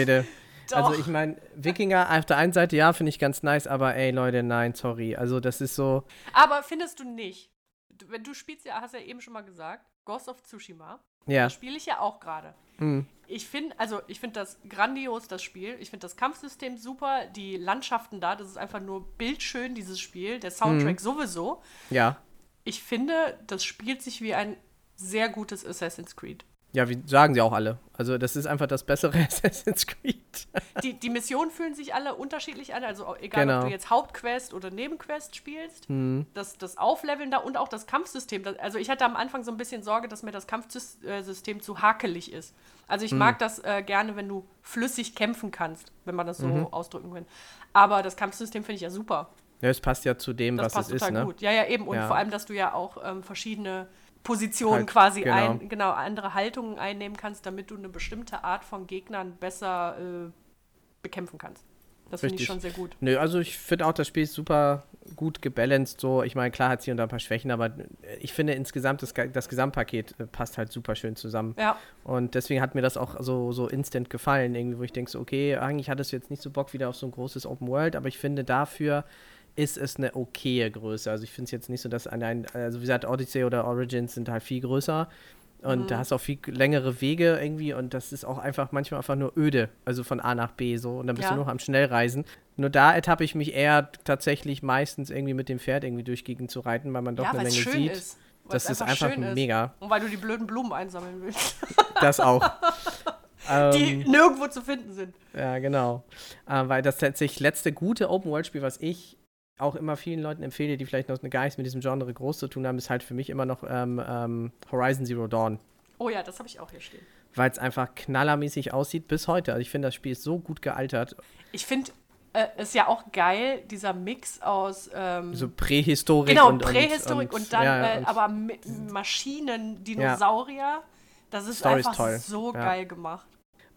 Also ich meine, Wikinger auf der einen Seite, ja, finde ich ganz nice, aber ey Leute, nein, sorry. Also das ist so, Aber findest du nicht? Du- Wenn du spielst ja, hast ja eben schon mal gesagt, Ghost of Tsushima. ja. Das spiele ich ja auch gerade. Mhm. Ich finde, also ich finde das grandios, das Spiel. Ich finde das Kampfsystem super, die Landschaften da, das ist einfach nur bildschön, dieses Spiel. Der Soundtrack Mhm. sowieso. Ja. Ich finde, das spielt sich wie ein sehr gutes Assassin's Creed. Ja, wie sagen sie auch alle. Also das ist einfach das bessere Assassin's Creed. Die, die Missionen fühlen sich alle unterschiedlich an, also egal, Genau. ob du jetzt Hauptquest oder Nebenquest spielst. Das, das Aufleveln da und auch das Kampfsystem. Das, also ich hatte am Anfang so ein bisschen Sorge, dass mir das Kampfsystem zu hakelig ist. Also ich mag das äh, gerne, wenn du flüssig kämpfen kannst, wenn man das so ausdrücken kann. Aber das Kampfsystem finde ich ja super. Ja, es passt ja zu dem, Das was passt es ist, total ne? gut. Ja, ja, eben. Und Ja. vor allem, dass du ja auch ähm, verschiedene Positionen Halt, quasi genau. ein, genau, andere Haltungen einnehmen kannst, damit du eine bestimmte Art von Gegnern besser äh, bekämpfen kannst. Das finde ich schon sehr gut. Nö, also ich finde auch, das Spiel ist super gut gebalanced. So, ich meine, klar hat es hier und da ein paar Schwächen, aber ich finde insgesamt das, das Gesamtpaket äh, passt halt super schön zusammen. Ja, Und deswegen hat mir das auch so, so instant gefallen, irgendwie, wo ich denke, so, okay, eigentlich hattest du jetzt nicht so Bock wieder auf so ein großes Open World, aber ich finde dafür ist es eine okaye Größe. Also ich finde es jetzt nicht so, dass ein, ein, also wie gesagt, Odyssey oder Origins sind halt viel größer und da hast du auch viel längere Wege irgendwie und das ist auch einfach manchmal einfach nur öde, also von A nach B so und dann bist Ja. du noch am Schnellreisen. Nur da ertappe ich mich eher tatsächlich meistens irgendwie mit dem Pferd irgendwie durch Gegend zu reiten, weil man doch ja eine Menge sieht. ist. Das ist einfach ist. mega. Und weil du die blöden Blumen einsammeln willst, Das auch. die Ähm, nirgendwo zu finden sind. Ja, genau. Äh, weil das tatsächlich letzte gute Open-World-Spiel, was ich auch immer vielen Leuten empfehle, die vielleicht noch gar nichts mit diesem Genre groß zu tun haben, ist halt für mich immer noch ähm, ähm, Horizon Zero Dawn. Oh ja, das habe ich auch hier stehen. Weil es einfach knallermäßig aussieht bis heute. Also ich finde, das Spiel ist so gut gealtert. Ich finde, äh, ist ja auch geil, dieser Mix aus ähm, So Prähistorik Genau, und, Prähistorik und, dann ja, äh, und- aber mit Maschinen, Dinosaurier. Das ist Story ist einfach toll. so Ja. geil gemacht.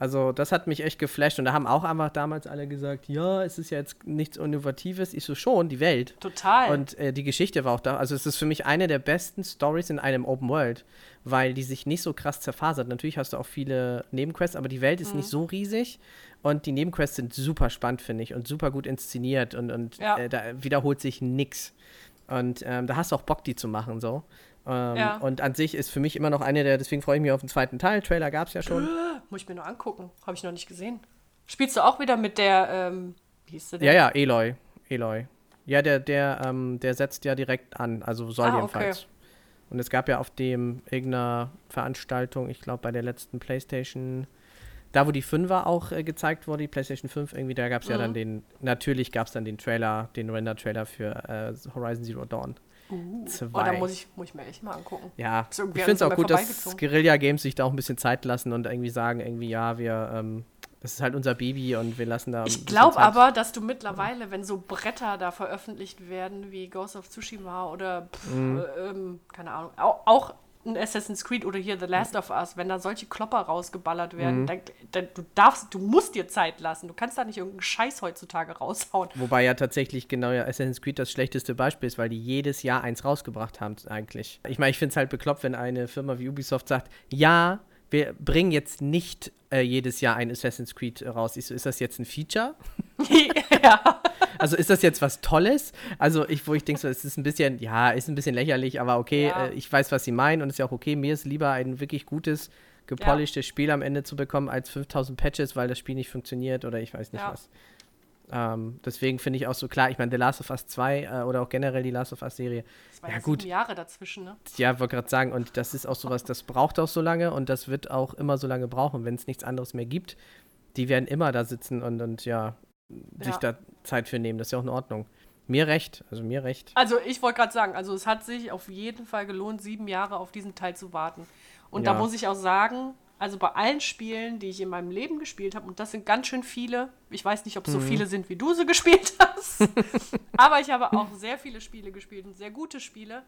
Also das hat mich echt geflasht und da haben auch einfach damals alle gesagt, ja, es ist ja jetzt nichts Innovatives. Ich so schon, die Welt. Total. Und äh, die Geschichte war auch da. Also es ist für mich eine der besten Stories in einem Open World, weil die sich nicht so krass zerfasert. Natürlich hast du auch viele Nebenquests, aber die Welt ist Mhm. nicht so riesig und die Nebenquests sind super spannend, finde ich, und super gut inszeniert und, und Ja. äh, da wiederholt sich nix. Und ähm, da hast du auch Bock, die zu machen, so. Ähm, Ja. Und an sich ist für mich immer noch eine der, deswegen freue ich mich auf den zweiten Teil. Trailer gab es ja schon. Muss ich mir nur angucken. Habe ich noch nicht gesehen. Spielst du auch wieder mit der, ähm, wie hieß sie denn? Ja, ja, Eloy. Eloy. Ja, der, der, ähm, der setzt ja direkt an, also soll Ah, jedenfalls. Und es gab ja auf dem irgendeiner Veranstaltung, ich glaube bei der letzten Playstation, da wo die 5er auch äh, gezeigt wurde, die Playstation 5 irgendwie, da gab es ja Mhm. dann den, natürlich gab es dann den Trailer, den Render-Trailer für äh, Horizon Zero Dawn. Uh, Zwei. Oh, da muss ich, muss ich mir echt mal angucken. Ja, ich finde es auch gut, dass. Guerilla Games sich da auch ein bisschen Zeit lassen und irgendwie sagen, irgendwie, ja, wir, ähm, das ist halt unser Baby und wir lassen da. Ich glaube aber, dass du mittlerweile, wenn so Bretter da veröffentlicht werden, wie Ghost of Tsushima oder, pff, Mhm. äh, ähm, keine Ahnung, auch, auch ein Assassin's Creed oder hier The Last of Us, wenn da solche Klopper rausgeballert Mhm. werden, dann, dann, du darfst, du musst dir Zeit lassen. Du kannst da nicht irgendeinen Scheiß heutzutage raushauen. Wobei ja tatsächlich genau ja Assassin's Creed das schlechteste Beispiel ist, weil die jedes Jahr eins rausgebracht haben eigentlich. Ich meine, ich finde es halt bekloppt, wenn eine Firma wie Ubisoft sagt, ja, wir bringen jetzt nicht äh, jedes Jahr ein Assassin's Creed raus. So, ist das jetzt ein Feature? ja. Also ist das jetzt was Tolles? Also ich, wo ich denke, so, es ist ein bisschen, ja, ist ein bisschen lächerlich, aber okay, Ja. äh, ich weiß, was sie meinen und ist ja auch okay. Mir ist lieber ein wirklich gutes, gepolischtes Spiel am Ende zu bekommen als 5000 Patches, weil das Spiel nicht funktioniert oder ich weiß nicht Ja. was. Ähm, deswegen finde ich auch so klar, ich meine, The Last of Us 2 äh, oder auch generell die Last of Us Serie, Das war Ja, ja, gut. Jahre dazwischen, ne? ja, wollte gerade sagen, und das ist auch sowas, das braucht auch so lange und das wird auch immer so lange brauchen, wenn es nichts anderes mehr gibt. Die werden immer da sitzen und, und ja, sich Ja. da Zeit für nehmen. Das ist ja auch in Ordnung. Mir recht, also mir recht. Also ich wollte gerade sagen, also es hat sich auf jeden Fall gelohnt, sieben Jahre auf diesen Teil zu warten. Und Ja. da muss ich auch sagen, also bei allen Spielen, die ich in meinem Leben gespielt habe, und das sind ganz schön viele, ich weiß nicht, ob es so viele sind, wie du sie gespielt hast, aber ich habe auch sehr viele Spiele gespielt und sehr gute Spiele.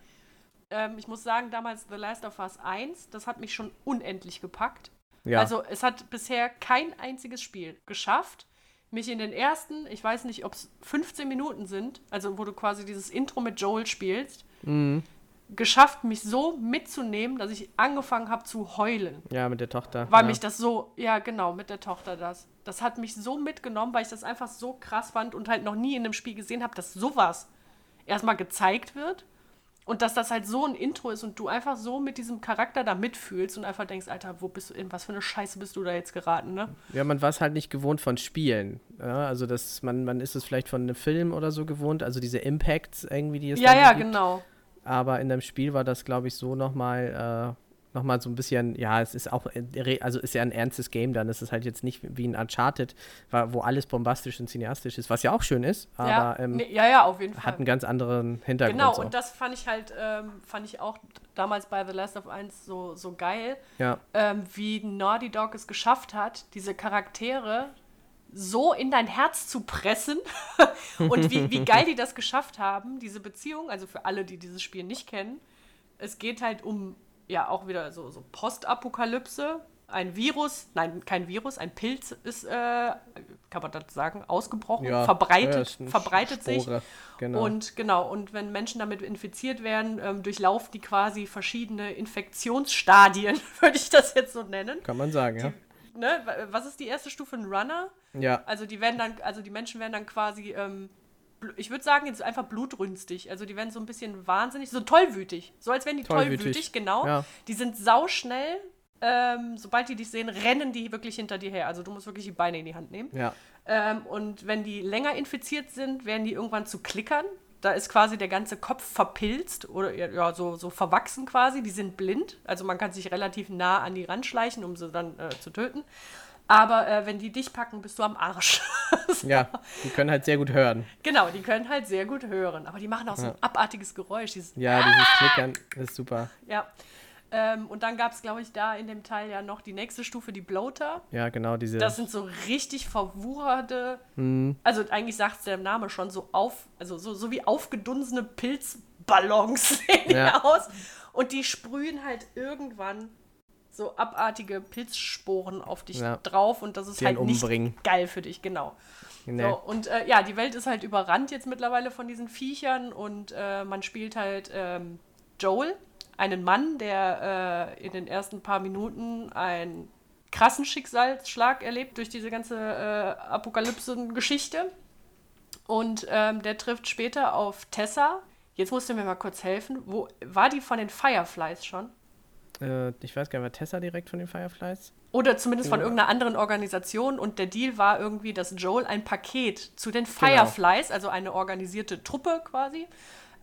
Ähm, ich muss sagen, damals The Last of Us 1, das hat mich schon unendlich gepackt. Ja. Also es hat bisher kein einziges Spiel geschafft, mich in den ersten, ich weiß nicht, ob es 15 Minuten sind, also wo du quasi dieses Intro mit Joel spielst, Mhm. geschafft, mich so mitzunehmen, dass ich angefangen habe zu heulen. ja, mit der Tochter. Weil ja. mich das so, ja genau, mit der Tochter das. Das hat mich so mitgenommen, weil ich das einfach so krass fand und halt noch nie in einem Spiel gesehen habe, dass sowas erstmal gezeigt wird und dass das halt so ein Intro ist und du einfach so mit diesem Charakter da mitfühlst und einfach denkst, Alter, wo bist du, in was für eine Scheiße bist du da jetzt geraten, ne? Ja, man war es halt nicht gewohnt von Spielen. Ja, also das, man, man ist es vielleicht von einem Film oder so gewohnt, also diese Impacts irgendwie, die es Ja, ja, gibt. genau. Aber in dem Spiel war das, glaube ich, so nochmal äh, noch mal so ein bisschen, ja, es ist auch, äh, also ist ja ein ernstes Game dann. Es ist halt jetzt nicht wie ein Uncharted, wo alles bombastisch und cineastisch ist, was ja auch schön ist, aber ja, ähm, nee, ja, ja, auf jeden Fall. hat einen ganz anderen Hintergrund. Genau, so. und das fand ich halt, ähm, fand ich auch damals bei The Last of Us so, so geil, ja, ähm, wie Naughty Dog es geschafft hat, diese Charaktere so in dein Herz zu pressen und wie, wie geil die das geschafft haben, diese Beziehung, also für alle, die dieses Spiel nicht kennen, es geht halt um, ja, auch wieder so, so Postapokalypse, ein Virus, nein, kein Virus, ein Pilz ist, äh, kann man das sagen, ausgebrochen, ja, verbreitet, ja, verbreitet sich. Spore, Genau. Und genau, und wenn Menschen damit infiziert werden, ähm, durchlaufen die quasi verschiedene Infektionsstadien, würde ich das jetzt so nennen. Kann man sagen, ja. Ne? Wa- Was ist die erste Stufe? Ein Runner? Ja, Also die werden dann, also die Menschen werden dann quasi, ähm, ich würde sagen, jetzt einfach blutrünstig. Also die werden so ein bisschen wahnsinnig, so tollwütig. So als wären die Tollwütig. tollwütig, genau. Ja. Die sind sauschnell. Ähm, sobald die dich sehen, rennen die wirklich hinter dir her. Also du musst wirklich die Beine in die Hand nehmen. ja. Ähm, und wenn die länger infiziert sind, werden die irgendwann zu Klickern. Da ist quasi der ganze Kopf verpilzt oder ja, so, so verwachsen quasi. Die sind blind. Also man kann sich relativ nah an die ranschleichen, um sie dann äh, zu töten. Aber äh, wenn die dich packen, bist du am Arsch. Ja, die können halt sehr gut hören. genau, die können halt sehr gut hören. Aber die machen auch so ein abartiges Geräusch. Dieses, Ja, dieses Klickern ist super. ja. Ähm, und dann gab es, glaube ich, da in dem Teil ja noch die nächste Stufe, die Bloater. Ja, genau, diese. Das sind so richtig verwucherte, Mhm. also eigentlich sagt es der Name schon, so auf, also so, so wie aufgedunsene Pilzballons sehen die Ja. aus. Und die sprühen halt irgendwann so abartige Pilzsporen auf dich Ja. drauf und das ist Die halt einen nicht umbringen. geil für dich, genau. Nee. So, und äh, ja, die Welt ist halt überrannt jetzt mittlerweile von diesen Viechern und äh, man spielt halt ähm, Joel, einen Mann, der äh, in den ersten paar Minuten einen krassen Schicksalsschlag erlebt durch diese ganze äh, Apokalypsen-Geschichte. Und ähm, der trifft später auf Tessa. Jetzt musst du mir mal kurz helfen. Wo war die von den Fireflies schon? Äh, ich weiß gar nicht, war Tessa direkt von den Fireflies? Oder zumindest von irgendeiner anderen Organisation. Und der Deal war irgendwie, dass Joel ein Paket zu den Genau. Fireflies, also eine organisierte Truppe quasi,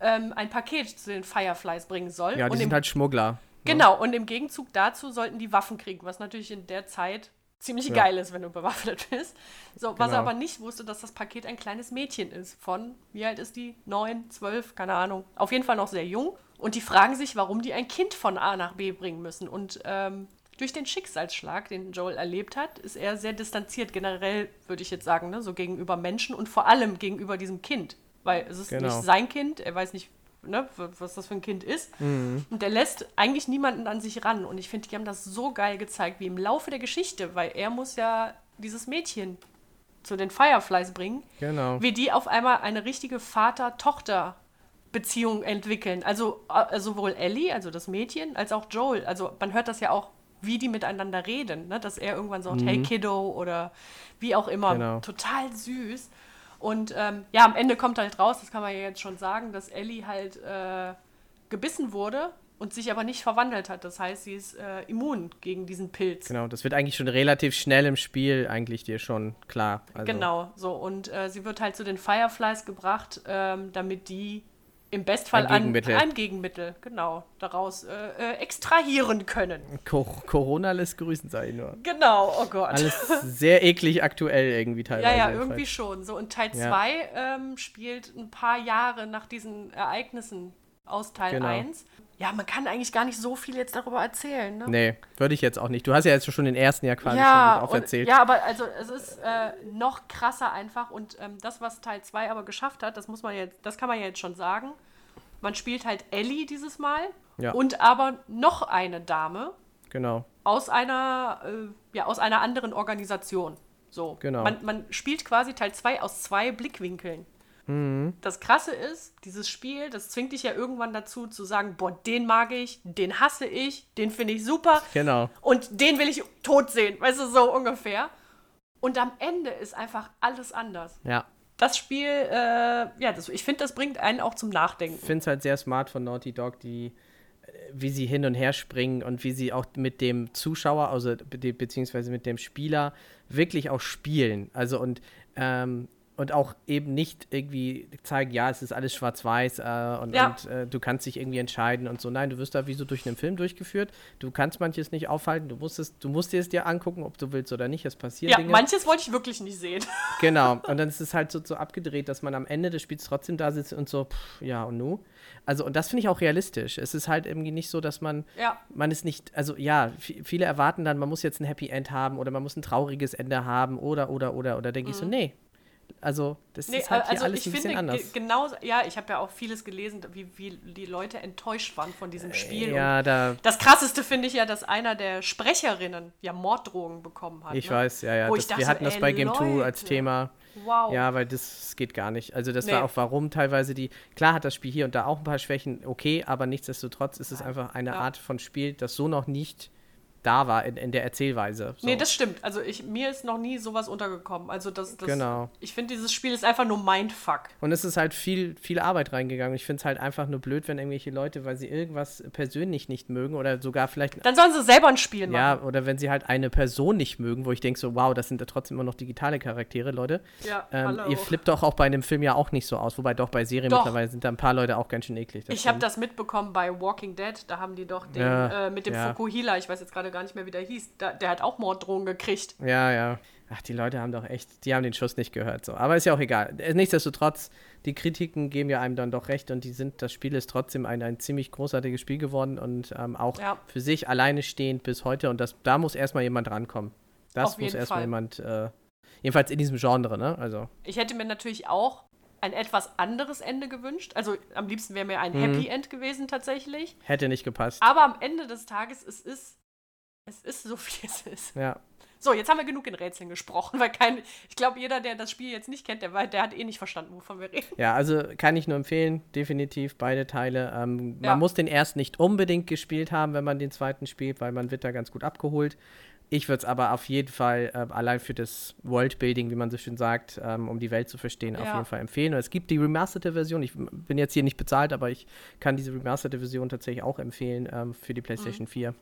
ähm, ein Paket zu den Fireflies bringen soll. Ja, die und sind halt Schmuggler. genau, und im Gegenzug dazu sollten die Waffen kriegen, was natürlich in der Zeit ziemlich Ja. geil ist, wenn du bewaffnet bist. So, was er Genau. aber nicht wusste, dass das Paket ein kleines Mädchen ist. Von, wie alt ist die? Neun, zwölf, keine Ahnung. Auf jeden Fall noch sehr jung. Und die fragen sich, warum die ein Kind von A nach B bringen müssen. Und ähm, durch den Schicksalsschlag, den Joel erlebt hat, ist er sehr distanziert, generell würde ich jetzt sagen, ne? so gegenüber Menschen und vor allem gegenüber diesem Kind. Weil es ist Genau. nicht sein Kind, er weiß nicht, ne, was das für ein Kind ist. Mhm. Und der lässt eigentlich niemanden an sich ran. Und ich finde, die haben das so geil gezeigt, wie im Laufe der Geschichte, weil er muss ja dieses Mädchen zu den Fireflies bringen, Genau. wie die auf einmal eine richtige Vater-Tochter-Beziehung entwickeln. Also äh, sowohl Ellie, also das Mädchen, als auch Joel. Also man hört das ja auch, wie die miteinander reden, ne? dass er irgendwann sagt, hey Kiddo oder wie auch immer. Mhm. Genau. Total süß. Und ähm, ja, am Ende kommt halt raus, das kann man ja jetzt schon sagen, dass Ellie halt äh, gebissen wurde und sich aber nicht verwandelt hat. Das heißt, sie ist äh, immun gegen diesen Pilz. Genau, das wird eigentlich schon relativ schnell im Spiel eigentlich dir schon klar. Also, Genau, so. Und äh, sie wird halt zu den Fireflies gebracht, ähm, damit die im Bestfall Ein Gegenmittel. An, ein Gegenmittel, genau, daraus äh, äh, extrahieren können. Co Corona lässt grüßen, sag ich nur. Genau, oh Gott. Alles sehr eklig aktuell irgendwie teilweise. ja, ja, irgendwie schon. So, und Teil Ja. 2 ähm, spielt ein paar Jahre nach diesen Ereignissen aus Teil Genau. 1. Ja, man kann eigentlich gar nicht so viel jetzt darüber erzählen, ne? Nee, würde ich jetzt auch nicht. Du hast ja jetzt schon den ersten ja quasi ja, schon mit und, auserzählt. ja, aber also es ist äh, noch krasser einfach und ähm, das, was Teil 2 aber geschafft hat, das muss man jetzt, das kann man ja jetzt schon sagen. Man spielt halt Ellie dieses Mal Ja. und aber noch eine Dame Genau. aus einer, äh, ja, aus einer anderen Organisation. So. Genau. Man, man spielt quasi Teil 2 aus zwei Blickwinkeln. Mhm. Das Krasse ist, dieses Spiel, das zwingt dich ja irgendwann dazu zu sagen, boah, den mag ich, den hasse ich, den finde ich super Genau. und den will ich tot sehen, weißt du, so ungefähr. Und am Ende ist einfach alles anders. Ja. Das Spiel, äh, ja, das, ich finde, das bringt einen auch zum Nachdenken. Ich finde es halt sehr smart von Naughty Dog, die, äh, wie sie hin und her springen und wie sie auch mit dem Zuschauer, also be beziehungsweise mit dem Spieler, wirklich auch spielen. Also und, ähm, und auch eben nicht irgendwie zeigen, ja, es ist alles schwarz-weiß äh, und, Ja. und äh, du kannst dich irgendwie entscheiden und so. Nein, du wirst da wie so durch einen Film durchgeführt. Du kannst manches nicht aufhalten, du musst, es, du musst dir es dir angucken, ob du willst oder nicht. Es passieren Ja, Dinge. manches wollte ich wirklich nicht sehen. Genau, und dann ist es halt so, so abgedreht, dass man am Ende des Spiels trotzdem da sitzt und so, pff, ja und nu. Also, und das finde ich auch realistisch. Es ist halt irgendwie nicht so, dass man, Ja. man ist nicht, also ja, viele erwarten dann, man muss jetzt ein Happy End haben oder man muss ein trauriges Ende haben oder, oder, oder, oder denke ich so, nee. Also, das. Nee, ist halt also alles ich ein bisschen anders. genau, ja, ich habe ja auch vieles gelesen, wie, wie die Leute enttäuscht waren von diesem Spiel. Äh, Ja, da, das krasseste finde ich ja, dass einer der Sprecherinnen ja Morddrohungen bekommen hat. ich ne? weiß, ja, ja. Das, dachte wir hatten das bei Game 2 als. Thema. Wow. Ja, weil das, das geht gar nicht. Also das Nee. war auch warum teilweise die, klar hat das Spiel hier und da auch ein paar Schwächen, okay, aber nichtsdestotrotz ist es einfach eine Ja. Art von Spiel, das so noch nicht da war in, in der Erzählweise. So. Nee, das stimmt. Also ich, mir ist noch nie sowas untergekommen. Also das, das Genau. Ich finde, dieses Spiel ist einfach nur Mindfuck. und es ist halt viel, viel Arbeit reingegangen. Ich finde es halt einfach nur blöd, wenn irgendwelche Leute, weil sie irgendwas persönlich nicht mögen oder sogar vielleicht Dann sollen sie selber ein Spiel machen. Ja, oder wenn sie halt eine Person nicht mögen, wo ich denke so, wow, das sind ja trotzdem immer noch digitale Charaktere, Leute. Ja, Ähm, hallo. ihr flippt doch auch bei einem Film ja auch nicht so aus, wobei doch bei Serien Doch. mittlerweile sind da ein paar Leute auch ganz schön eklig. Ich habe das mitbekommen bei Walking Dead. Da haben die doch den Ja, äh, mit dem ja. Fukuhila, ich weiß jetzt gerade gar nicht mehr, wie der hieß, da, der hat auch Morddrohungen gekriegt. Ja, ja. Ach, die Leute haben doch echt, die haben den Schuss nicht gehört. So. Aber ist ja auch egal. Äh, Nichtsdestotrotz, die Kritiken geben ja einem dann doch recht und die sind, das Spiel ist trotzdem ein, ein ziemlich großartiges Spiel geworden und ähm, auch Ja. für sich alleine stehend bis heute. Und das, da muss erstmal jemand rankommen. Das Auf muss erstmal jemand, äh, jedenfalls in diesem Genre, ne? Also. Ich hätte mir natürlich auch ein etwas anderes Ende gewünscht. Also am liebsten wäre mir ein Mhm. Happy End gewesen tatsächlich. Hätte nicht gepasst. Aber am Ende des Tages, es ist, Es ist so, wie es ist. Ja. So, jetzt haben wir genug in Rätseln gesprochen, weil kein, ich glaube, jeder, der das Spiel jetzt nicht kennt, der, der hat eh nicht verstanden, wovon wir reden. Ja, also kann ich nur empfehlen, definitiv beide Teile. Ähm, Ja. Man muss den ersten nicht unbedingt gespielt haben, wenn man den zweiten spielt, weil man wird da ganz gut abgeholt. Ich würde es aber auf jeden Fall äh, allein für das Worldbuilding, wie man so schön sagt, ähm, um die Welt zu verstehen, auf Ja. jeden Fall empfehlen. Und es gibt die remasterte Version. Ich bin jetzt hier nicht bezahlt, aber ich kann diese remasterte Version tatsächlich auch empfehlen ähm, für die PlayStation 4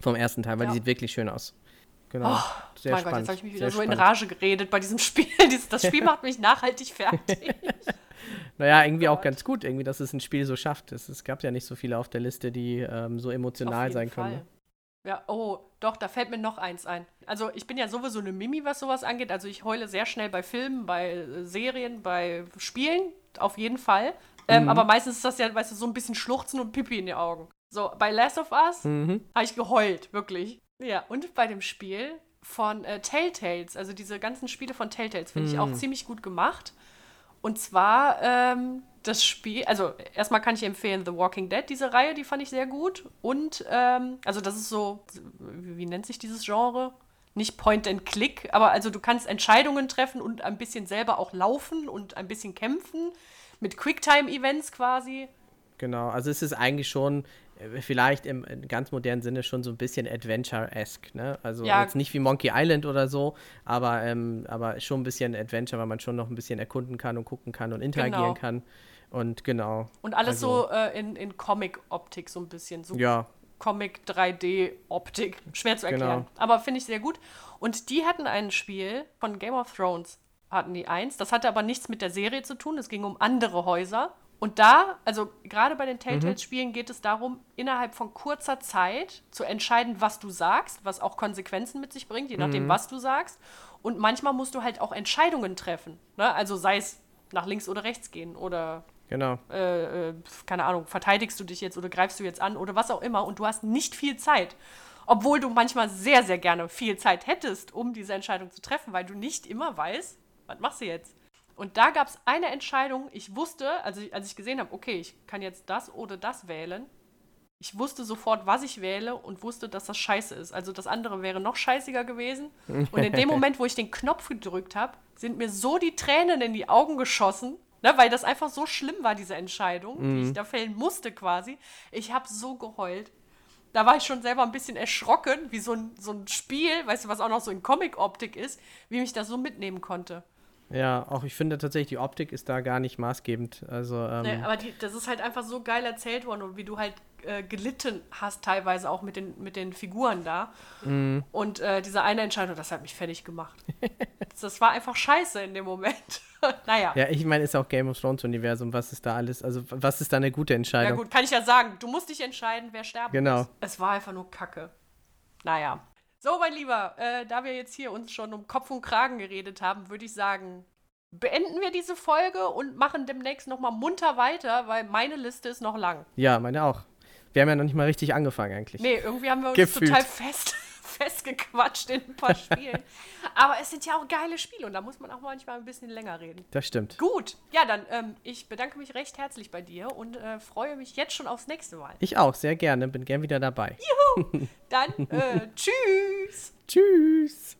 vom ersten Teil, weil. Ja. die sieht wirklich schön aus. Genau. Sehr mein Gott, spannend. jetzt habe ich mich wieder sehr so in spannend. Rage geredet bei diesem Spiel. Das Spiel macht mich nachhaltig fertig. Naja, irgendwie auch Gott. ganz gut, irgendwie, dass es ein Spiel so schafft. Es, es gab ja nicht so viele auf der Liste, die ähm, so emotional sein können. Fall. Ja, oh, doch, da fällt mir noch eins ein. Also ich bin ja sowieso eine Mimi, was sowas angeht. Also ich heule sehr schnell bei Filmen, bei äh, Serien, bei Spielen, auf jeden Fall. Ähm, Mhm. Aber meistens ist das ja, weißt du, so ein bisschen Schluchzen und Pipi in die Augen. So, bei Last of Us Mhm. habe ich geheult, wirklich. Ja, und bei dem Spiel von äh, Telltales, also diese ganzen Spiele von Telltales, finde ich auch ziemlich gut gemacht. Und zwar ähm, das Spiel, also erstmal kann ich empfehlen The Walking Dead, diese Reihe, die fand ich sehr gut. Und, ähm, also das ist so, wie, nennt sich dieses Genre? Nicht Point and Click, aber also du kannst Entscheidungen treffen und ein bisschen selber auch laufen und ein bisschen kämpfen. Mit Quicktime-Events quasi. Genau, also es ist eigentlich schon, vielleicht im, ganz modernen Sinne schon so ein bisschen Adventure-esque, ne? Also Ja. jetzt nicht wie Monkey Island oder so, aber, ähm, aber schon ein bisschen Adventure, weil man schon noch ein bisschen erkunden kann und gucken kann und interagieren Genau. kann. Und genau. Und alles Also- so äh, in, in Comic-Optik so ein bisschen. So Ja, Comic 3D-Optik. Schwer zu erklären. Genau. Aber finde ich sehr gut. Und die hatten ein Spiel von Game of Thrones, hatten die eins. Das hatte aber nichts mit der Serie zu tun. Es ging um andere Häuser. Und da, also gerade bei den Mhm. Telltale-Spielen geht es darum, innerhalb von kurzer Zeit zu entscheiden, was du sagst, was auch Konsequenzen mit sich bringt, je nachdem, Mhm. was du sagst. Und manchmal musst du halt auch Entscheidungen treffen. Ne? Also sei es nach links oder rechts gehen oder genau. äh, äh, keine Ahnung, verteidigst du dich jetzt oder greifst du jetzt an oder was auch immer und du hast nicht viel Zeit. Obwohl du manchmal sehr, sehr gerne viel Zeit hättest, um diese Entscheidung zu treffen, weil du nicht immer weißt, was machst du jetzt? Und da gab es eine Entscheidung, ich wusste, also als ich gesehen habe, okay, ich kann jetzt das oder das wählen, ich wusste sofort, was ich wähle und wusste, dass das scheiße ist. Also das andere wäre noch scheißiger gewesen. Und in dem Moment, wo ich den Knopf gedrückt habe, sind mir so die Tränen in die Augen geschossen, ne, weil das einfach so schlimm war, diese Entscheidung, die ich da fällen musste quasi. Ich habe so geheult. Da war ich schon selber ein bisschen erschrocken, wie so ein, so ein Spiel, weißt du, was auch noch so in Comic-Optik ist, wie mich das so mitnehmen konnte. Ja, auch ich finde tatsächlich, die Optik ist da gar nicht maßgebend. Also, ähm, Nee, aber die, das ist halt einfach so geil erzählt worden und wie du halt äh, gelitten hast, teilweise auch mit den, mit den Figuren da. Mhm. Und äh, diese eine Entscheidung, das hat mich fertig gemacht. das, war einfach scheiße in dem Moment. naja. ja, ich meine, ist auch Game of Thrones Universum, was ist da alles, also was ist da eine gute Ja Entscheidung? gut, kann ich ja sagen. Du musst dich entscheiden, wer sterben Genau. muss. Es war einfach nur Kacke. Naja. So, mein Lieber, äh, da wir jetzt hier uns schon um Kopf und Kragen geredet haben, würde ich sagen, beenden wir diese Folge und machen demnächst nochmal munter weiter, weil meine Liste ist noch lang. Ja, meine auch. Wir haben ja noch nicht mal richtig angefangen eigentlich. Nee, irgendwie haben wir uns Gefühlt. total fest, festgequatscht in ein paar Spielen. Aber es sind ja auch geile Spiele und da muss man auch manchmal ein bisschen länger reden. Das stimmt. Gut, ja, dann, ähm, ich bedanke mich recht herzlich bei dir und äh, freue mich jetzt schon aufs nächste Mal. Ich auch, sehr gerne, bin gern wieder dabei. Dann, äh, tschüss! Tschüss.